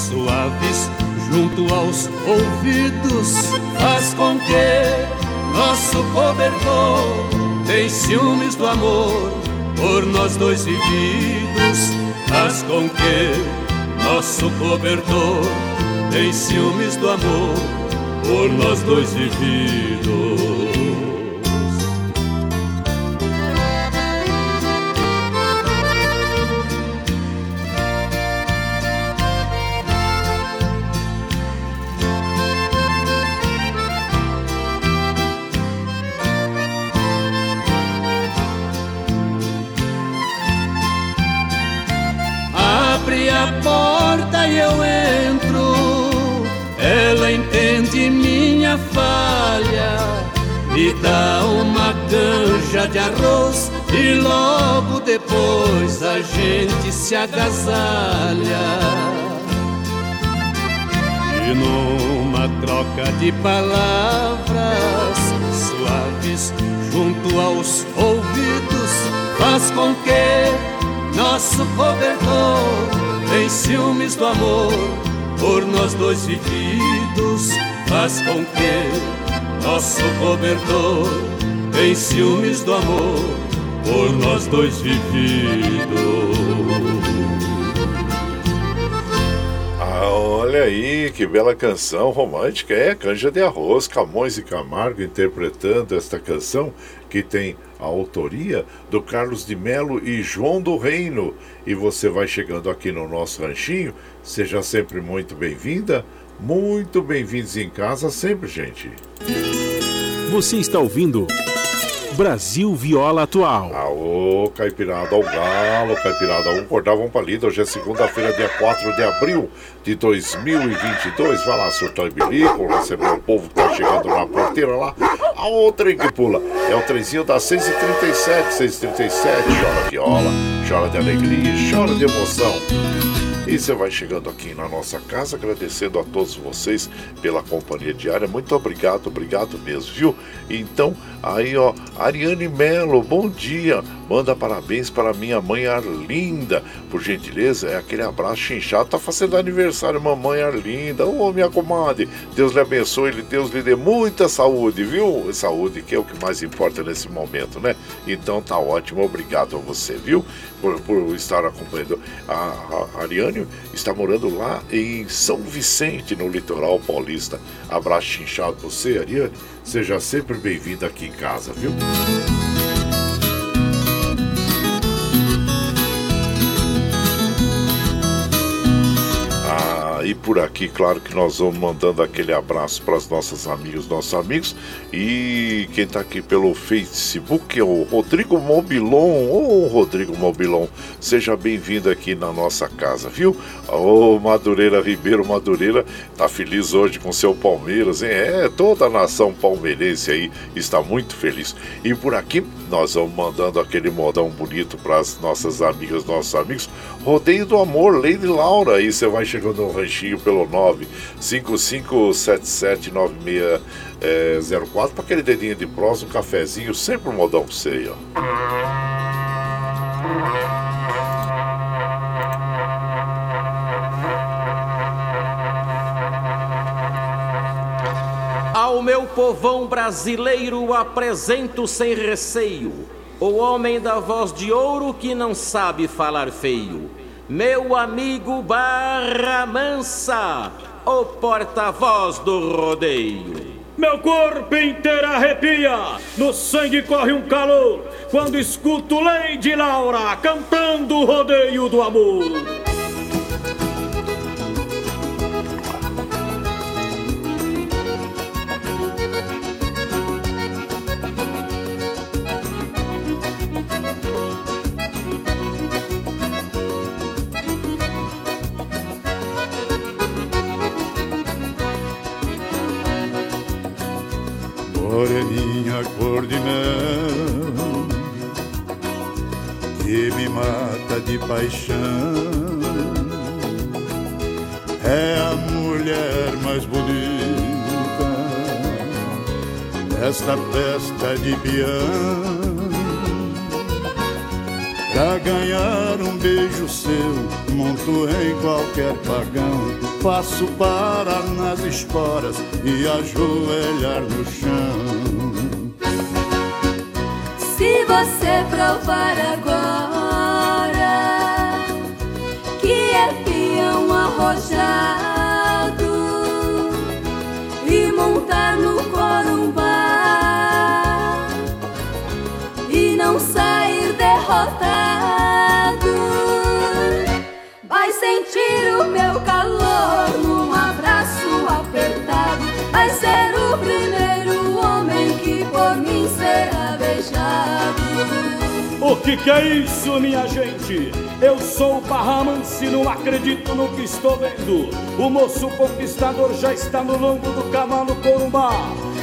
suaves junto aos ouvidos faz com que nosso cobertor tem ciúmes do amor por nós dois vividos. Faz com que nosso cobertor tem ciúmes do amor por nós dois vividos dá uma canja de arroz e logo depois a gente se agasalha. E numa troca de palavras suaves junto aos ouvidos faz com que nosso cobertor tem ciúmes do amor por nós dois vividos, faz com que nosso cobertor tem ciúmes do amor por nós dois vividos. Ah, olha aí, que bela canção romântica. É, Canja de Arroz, Camões e Camargo interpretando esta canção que tem a autoria do Carlos de Melo e João do Reino. E você vai chegando aqui no nosso ranchinho, seja sempre muito bem-vinda, muito bem-vindos em casa sempre, gente. Você está ouvindo Brasil Viola Atual. Alô, Caipirada ao Galo, Caipirada um cordão, vamos palida. Hoje é segunda-feira, dia 4 de abril de 2022. Vai lá, surtão e bilico, receber o povo que tá chegando na porteira lá. A outra que pula é o trenzinho das 6h37, 6h37, chora viola chora de alegria chora de emoção. E você vai chegando aqui na nossa casa, agradecendo a todos vocês pela companhia diária. Muito obrigado, obrigado mesmo, viu? Então, aí ó, Ariane Melo, bom dia. Manda parabéns para minha mãe Arlinda. Por gentileza, é aquele abraço chinchado. Tá fazendo aniversário, mamãe Arlinda. Ô, oh, minha comadre, Deus lhe abençoe, Deus lhe dê muita saúde, viu? Saúde que é o que mais importa nesse momento, né? Então tá ótimo, obrigado a você, viu? Por, por estar acompanhando. A, a Ariane está morando lá em São Vicente, no litoral paulista. Abraço chinchado você, Ariane. Seja sempre bem-vinda aqui em casa, viu? E por aqui, claro que nós vamos mandando aquele abraço para as nossas amigas, nossos amigos. E quem está aqui pelo Facebook é o Rodrigo Mobilon. Ô, oh, Rodrigo Mobilon, seja bem-vindo aqui na nossa casa, viu? Ô, oh, Madureira Ribeiro Madureira, tá feliz hoje com seu Palmeiras, hein? É, toda a nação palmeirense aí está muito feliz. E por aqui nós vamos mandando aquele modão bonito para as nossas amigas, nossos amigos. Rodeio do Amor, Lady Laura, aí você vai chegando no ranchinho pelo 955779604 é, para aquele dedinho de prós, um cafezinho, sempre um modão pra você aí, ó. Ao meu povão brasileiro apresento sem receio o homem da voz de ouro que não sabe falar feio meu amigo Barra Mansa, o porta-voz do rodeio. Meu corpo inteiro arrepia, no sangue corre um calor, quando escuto Lady Laura cantando o rodeio do amor. Que me mata de paixão. É a mulher mais bonita desta festa de peão. Pra ganhar um beijo seu, monto em qualquer pagão Faço para nas esporas e ajoelhar no chão. Se você provar agora no corumbá. E não sair derrotado, O que, que é isso, minha gente? Eu sou o Bahamansi, não acredito no que estou vendo. O moço conquistador já está no lombo do cavalo corumbá.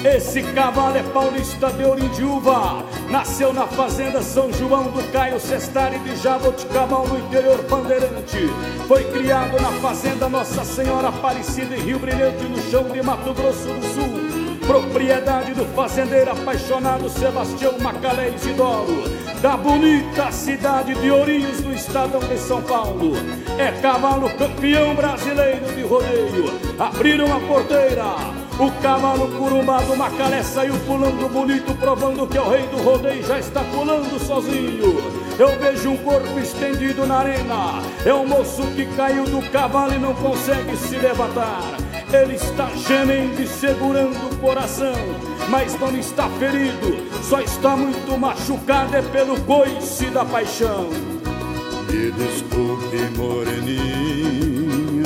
Esse cavalo é paulista de Orindiúva. Nasceu na fazenda São João do Caio Sestari de Jaboticabal, no interior bandeirante. Foi criado na fazenda Nossa Senhora Aparecida em Rio Brilhante, no chão de Mato Grosso do Sul propriedade do fazendeiro apaixonado Sebastião Macalé Isidoro, da bonita cidade de Ourinhos, do estadão de São Paulo. É cavalo campeão brasileiro de rodeio. Abriram a porteira. O cavalo curumbá do Macalé saiu pulando bonito, provando que é o rei do rodeio já está pulando sozinho. Eu vejo um corpo estendido na arena. É um moço que caiu do cavalo e não consegue se levantar. Ele está gemendo e segurando o coração, mas não está ferido, só está muito machucado é pelo coice da paixão. Me desculpe, moreninha,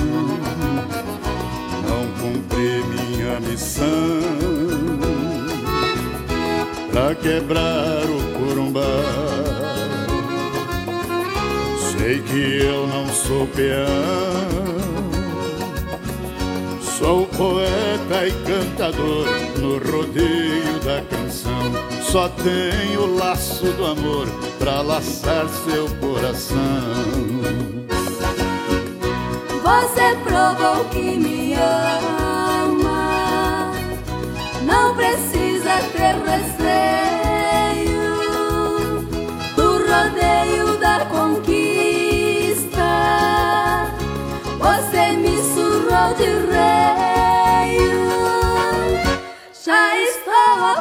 não cumpri minha missão pra quebrar o corumbá. Sei que eu não sou peão Sou poeta e cantador no rodeio da canção. só tem o laço do amor pra laçar seu coração. Você provou que me ama, não precisa ter receio do rodeio da conquista.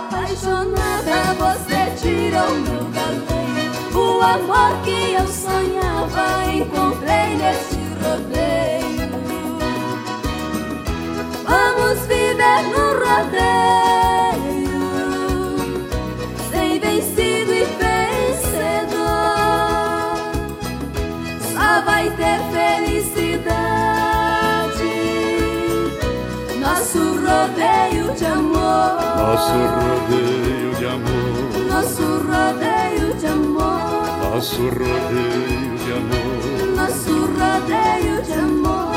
Apaixonada. Você tirou meu galém, o amor que eu sonhava encontrei neste rodeio. Vamos viver no rodeio, rodeio de amor. Nosso rodeio de amor. Nosso rodeio de amor. Nosso rodeio de amor. Nosso rodeio de amor.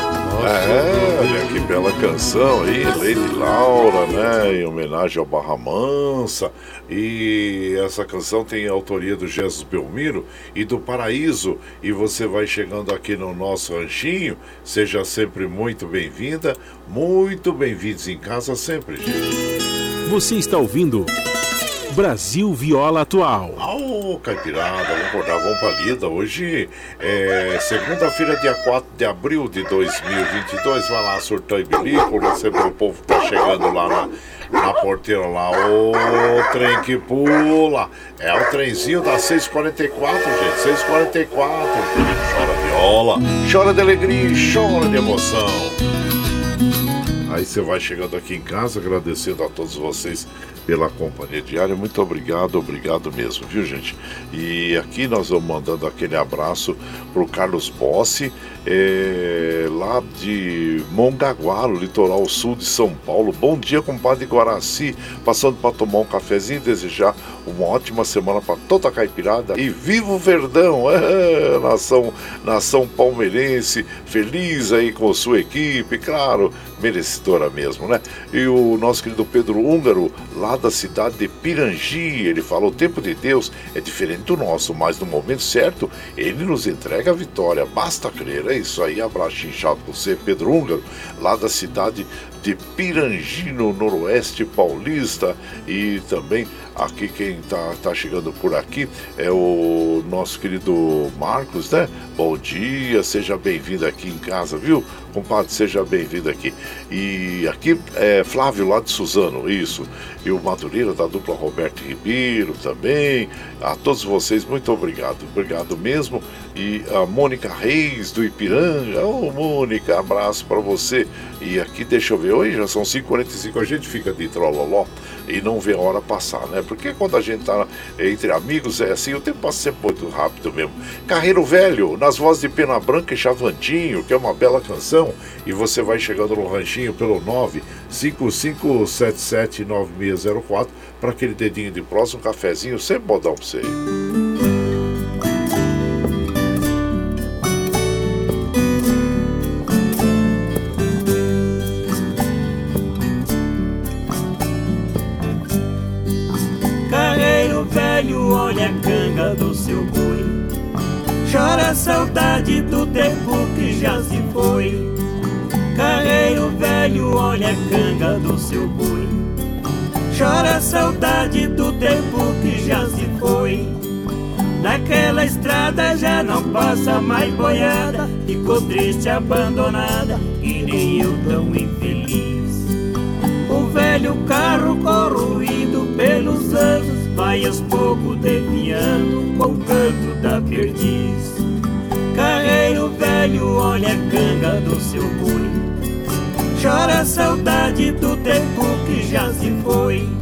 É, olha que bela canção aí, Lady Laura, né? Em homenagem ao Barra Mansa. E essa canção tem a autoria do Jesus Belmiro e do Paraíso. E você vai chegando aqui no nosso ranchinho. Seja sempre muito bem-vinda, muito bem-vindos em casa sempre, gente. Você está ouvindo Brasil Viola Atual. Ô, Caipirada, vamos acordar, vamos pra lida. Hoje é segunda-feira, dia 4 de abril de 2022. Vai lá, surtão e bilico, receber o povo que tá chegando lá na, na porteira lá. Ô, trem que pula. É o trenzinho da 644, gente. 644. Chora viola, chora de alegria, chora de emoção. Aí você vai chegando aqui em casa, agradecendo a todos vocês pela companhia diária. Muito obrigado, obrigado mesmo, viu, gente? E aqui nós vamos mandando aquele abraço pro Carlos Bossi, é, lá de Mongaguá, no litoral sul de São Paulo. Bom dia, compadre Guaraci, passando para tomar um cafezinho e desejar uma ótima semana para toda a caipirada. E viva o Verdão, é, nação, nação palmeirense, feliz aí com sua equipe, claro, merecedora mesmo, né? E o nosso querido Pedro Húngaro, lá da cidade de Pirangi, ele falou: o tempo de Deus é diferente do nosso, mas no momento certo ele nos entrega a vitória. Basta crer. É isso aí, abraço inchado com você, Pedro Húngaro, lá da cidade de Pirangi, no noroeste paulista. E também aqui quem tá, tá chegando por aqui é o nosso querido Marcos, né? Bom dia, seja bem-vindo aqui em casa, viu? Compadre, seja bem-vindo aqui. E aqui é Flávio lá de Suzano, isso. E o Madureira da dupla Roberto Ribeiro também. A todos vocês, muito obrigado. Obrigado mesmo. E a Mônica Reis do Ipiranga. Ô, Mônica, abraço para você. E aqui, deixa eu ver, hoje já são 5h45, a gente fica de trololó e não vê a hora passar, né? Porque quando a gente tá entre amigos é assim, o tempo passa sempre muito rápido mesmo. Carreiro Velho, nas vozes de Pena Branca e Chavantinho, que é uma bela canção, e você vai chegando no ranchinho pelo 955779604 para aquele dedinho de próximo, um cafezinho, sempre bodão pra você. Carreiro saudade do tempo que já se foi. Naquela estrada já não passa mais boiada. Ficou triste, abandonada, e nem eu tão infeliz. O velho carro corroído pelos anos vai aos poucos desviando com o canto da perdiz. Carreiro velho, olha a canga do seu boi. Chora a saudade do tempo que já se foi.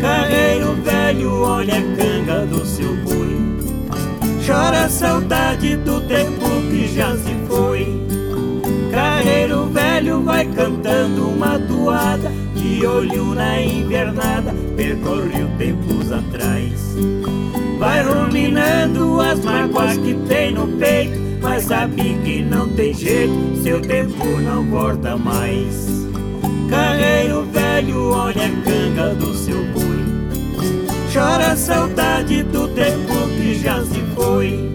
Carreiro velho, olha a canga do seu boi. Chora a saudade do tempo que já se foi. Carreiro velho vai cantando uma toada De olho na invernada Percorreu tempos atrás Vai ruminando as mágoas que tem no peito Mas sabe que não tem jeito Seu tempo não volta mais Carreiro velho, olha a canga do seu boi Chora a saudade do tempo que já se foi.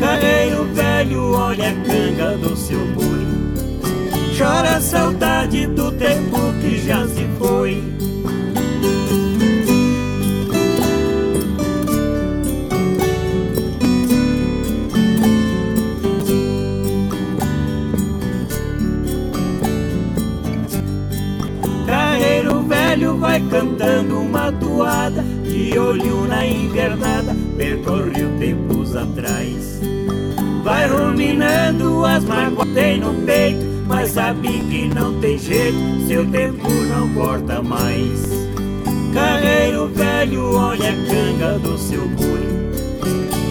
Carreiro velho, olha a canga do seu boi. Chora a saudade do tempo que já se foi. Vai cantando uma toada De olho na invernada Percorreu tempos atrás. Vai ruminando as mágoas tem no peito Mas sabe que não tem jeito Seu tempo não corta mais. Carreiro velho, olha a canga do seu boi.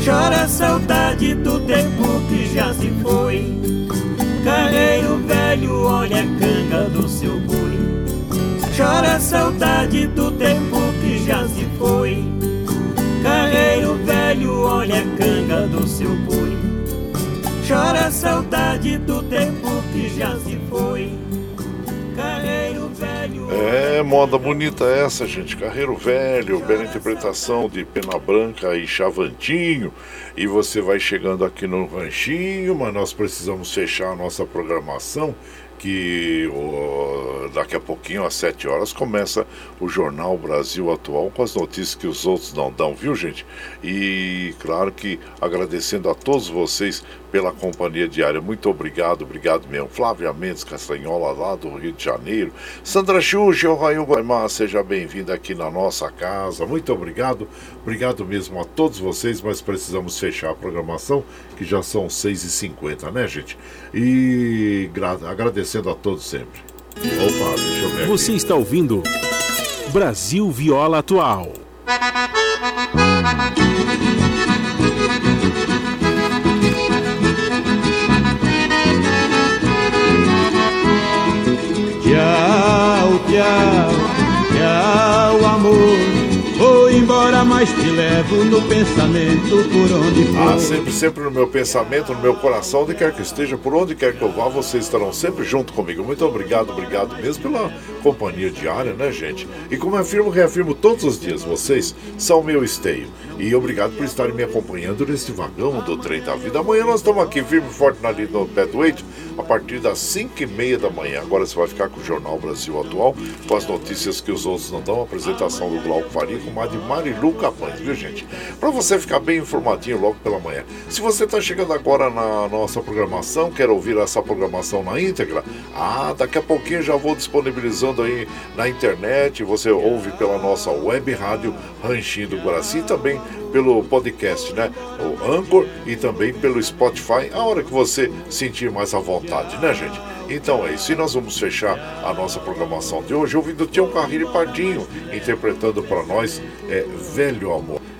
Chora a saudade do tempo que já se foi. Carreiro velho, olha a canga do seu boi. Chora a saudade do tempo saudade do tempo que já se foi. Carreiro velho. É, moda bonita essa, gente. Carreiro Velho, bela interpretação de Pena Branca e Chavantinho. E você vai chegando aqui no Ranchinho, mas nós precisamos fechar a nossa programação que oh, daqui a pouquinho, às 7 horas, começa o Jornal Brasil Atual com as notícias que os outros não dão, viu, gente? E claro que agradecendo a todos vocês pela companhia diária. Muito obrigado, obrigado mesmo. Flávia Mendes Castanhola, lá do Rio de Janeiro. Sandra Xuxa, Raio Guaimar, seja bem-vinda aqui na nossa casa. Muito obrigado, obrigado mesmo a todos vocês, mas precisamos fechar a programação, que já são 6h50, né, gente? E agradecendo a todos sempre. Opa, deixa eu ver. Aqui. Você está ouvindo Brasil Viola Atual. Amor. Vou embora, mas te levo no pensamento por onde for. Ah, sempre, sempre no meu pensamento, no meu coração, onde quer que esteja, por onde quer que eu vá, vocês estarão sempre junto comigo. Muito obrigado, obrigado mesmo pela companhia diária, né, gente? E como afirmo, reafirmo todos os dias, vocês são meu esteio. E obrigado por estarem me acompanhando neste vagão do trem da vida. Amanhã nós estamos aqui firme e forte na linha do Pé do a partir das 5 e meia da manhã. Agora você vai ficar com o Jornal Brasil Atual, com as notícias que os outros não dão, a apresentação do Glauco Faria com a de Marilu Capães, viu gente? Para você ficar bem informadinho logo pela manhã. Se você está chegando agora na nossa programação, quer ouvir essa programação na íntegra, ah, daqui a pouquinho já vou disponibilizando aí na internet, você ouve pela nossa web rádio Ranchinho do Guaraci também pelo podcast, né? O Anchor e também pelo Spotify, a hora que você sentir mais à vontade, né, gente? Então é isso. E nós vamos fechar a nossa programação de hoje ouvindo Tião Carrilho Pardinho interpretando para nós é, Velho Amor.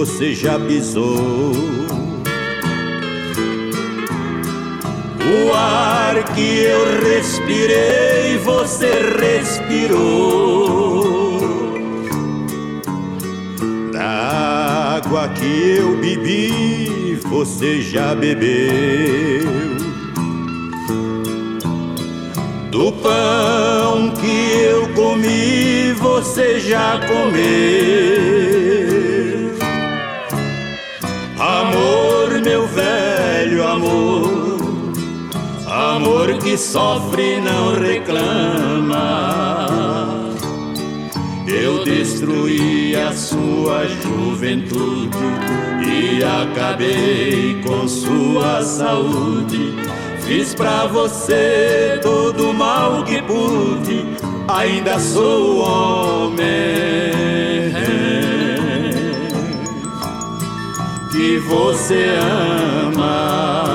Você já pisou. O ar que eu respirei, você respirou. Da água que eu bebi, você já bebeu. Do pão que eu comi, você já comeu. Amor, amor que sofre não reclama. Eu destruí a sua juventude e acabei com sua saúde Fiz pra você todo o mal que pude, ainda sou homem que você ama.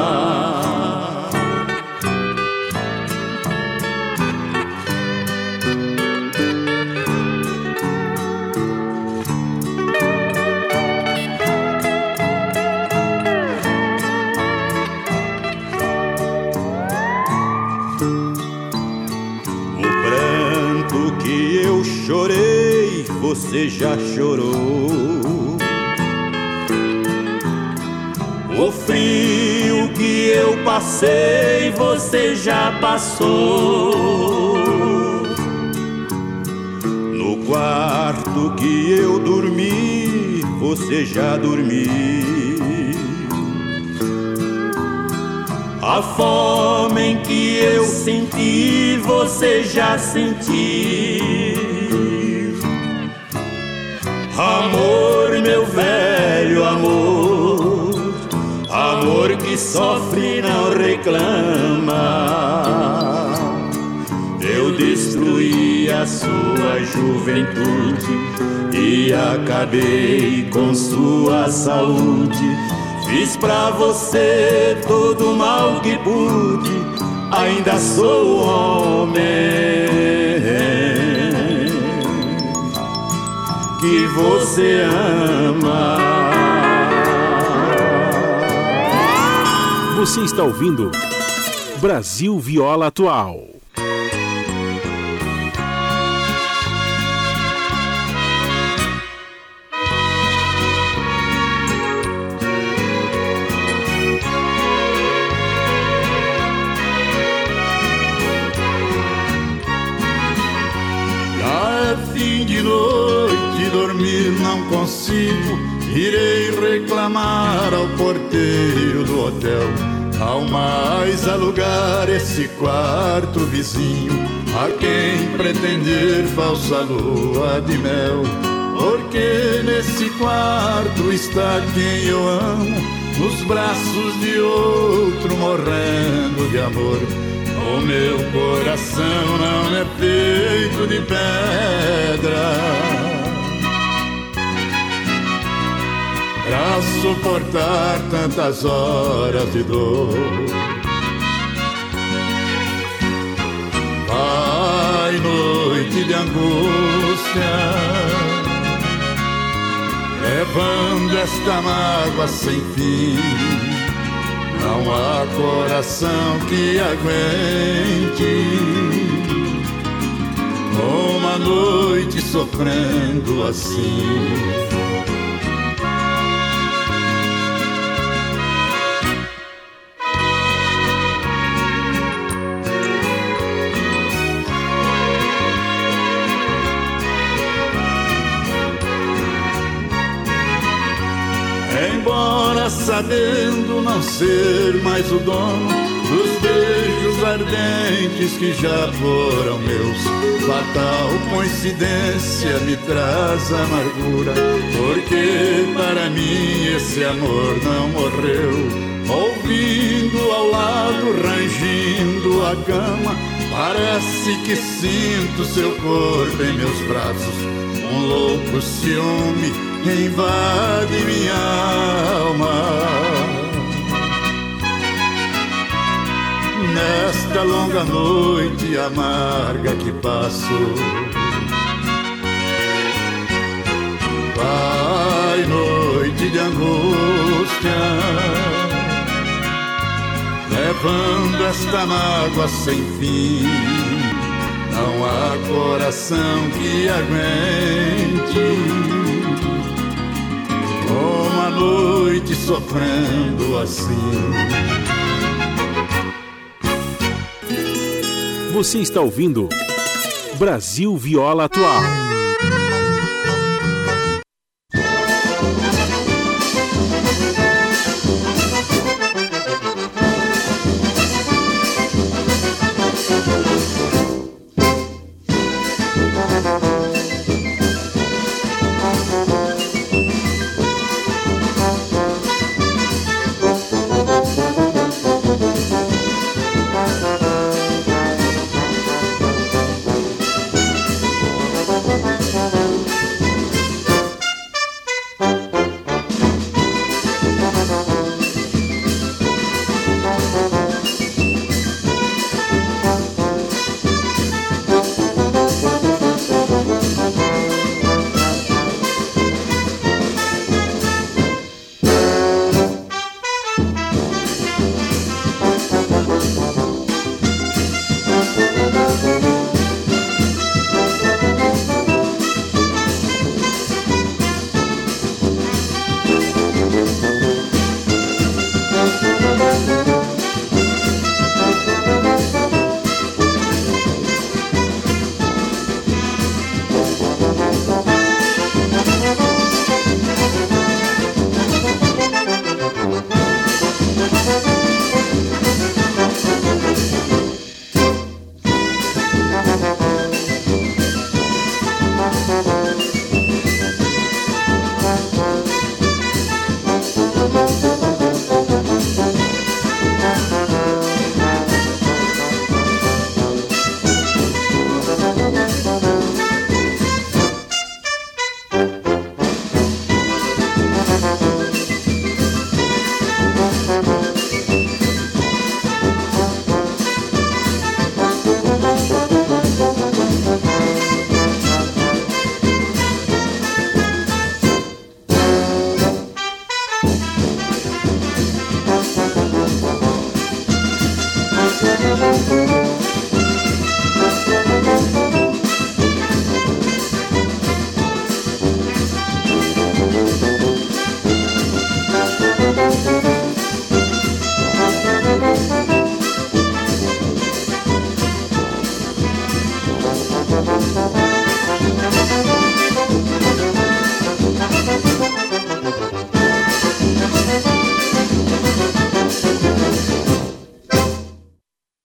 Você já chorou. O frio que eu passei, você já passou. No quarto que eu dormi, você já dormiu. A fome que eu senti, você já sentiu. Amor, meu velho amor, amor que sofre não reclama. Eu destruí a sua juventude e acabei com sua saúde. Fiz pra você todo o mal que pude, ainda sou homem que você ama. Você está ouvindo Brasil Viola Atual. Consigo, irei reclamar ao porteiro do hotel. Ao mais alugar esse quarto vizinho a quem pretender falsa lua de mel. Porque nesse quarto está quem eu amo, nos braços de outro morrendo de amor. O meu coração não é feito de pedra pra suportar tantas horas de dor. Vai noite de angústia, levando esta mágoa sem fim. Não há coração que aguente uma noite sofrendo assim. Sabendo não ser mais o dono dos beijos ardentes que já foram meus. Fatal coincidência me traz amargura, porque para mim esse amor não morreu. Ouvindo ao lado, rangindo a cama, parece que sinto seu corpo em meus braços. Um louco ciúme invade minha alma. Nesta longa noite amarga que passo, vai noite de angústia, levando esta mágoa sem fim. Não há coração que aguente uma noite sofrendo assim. Você está ouvindo Brasil Viola Atual.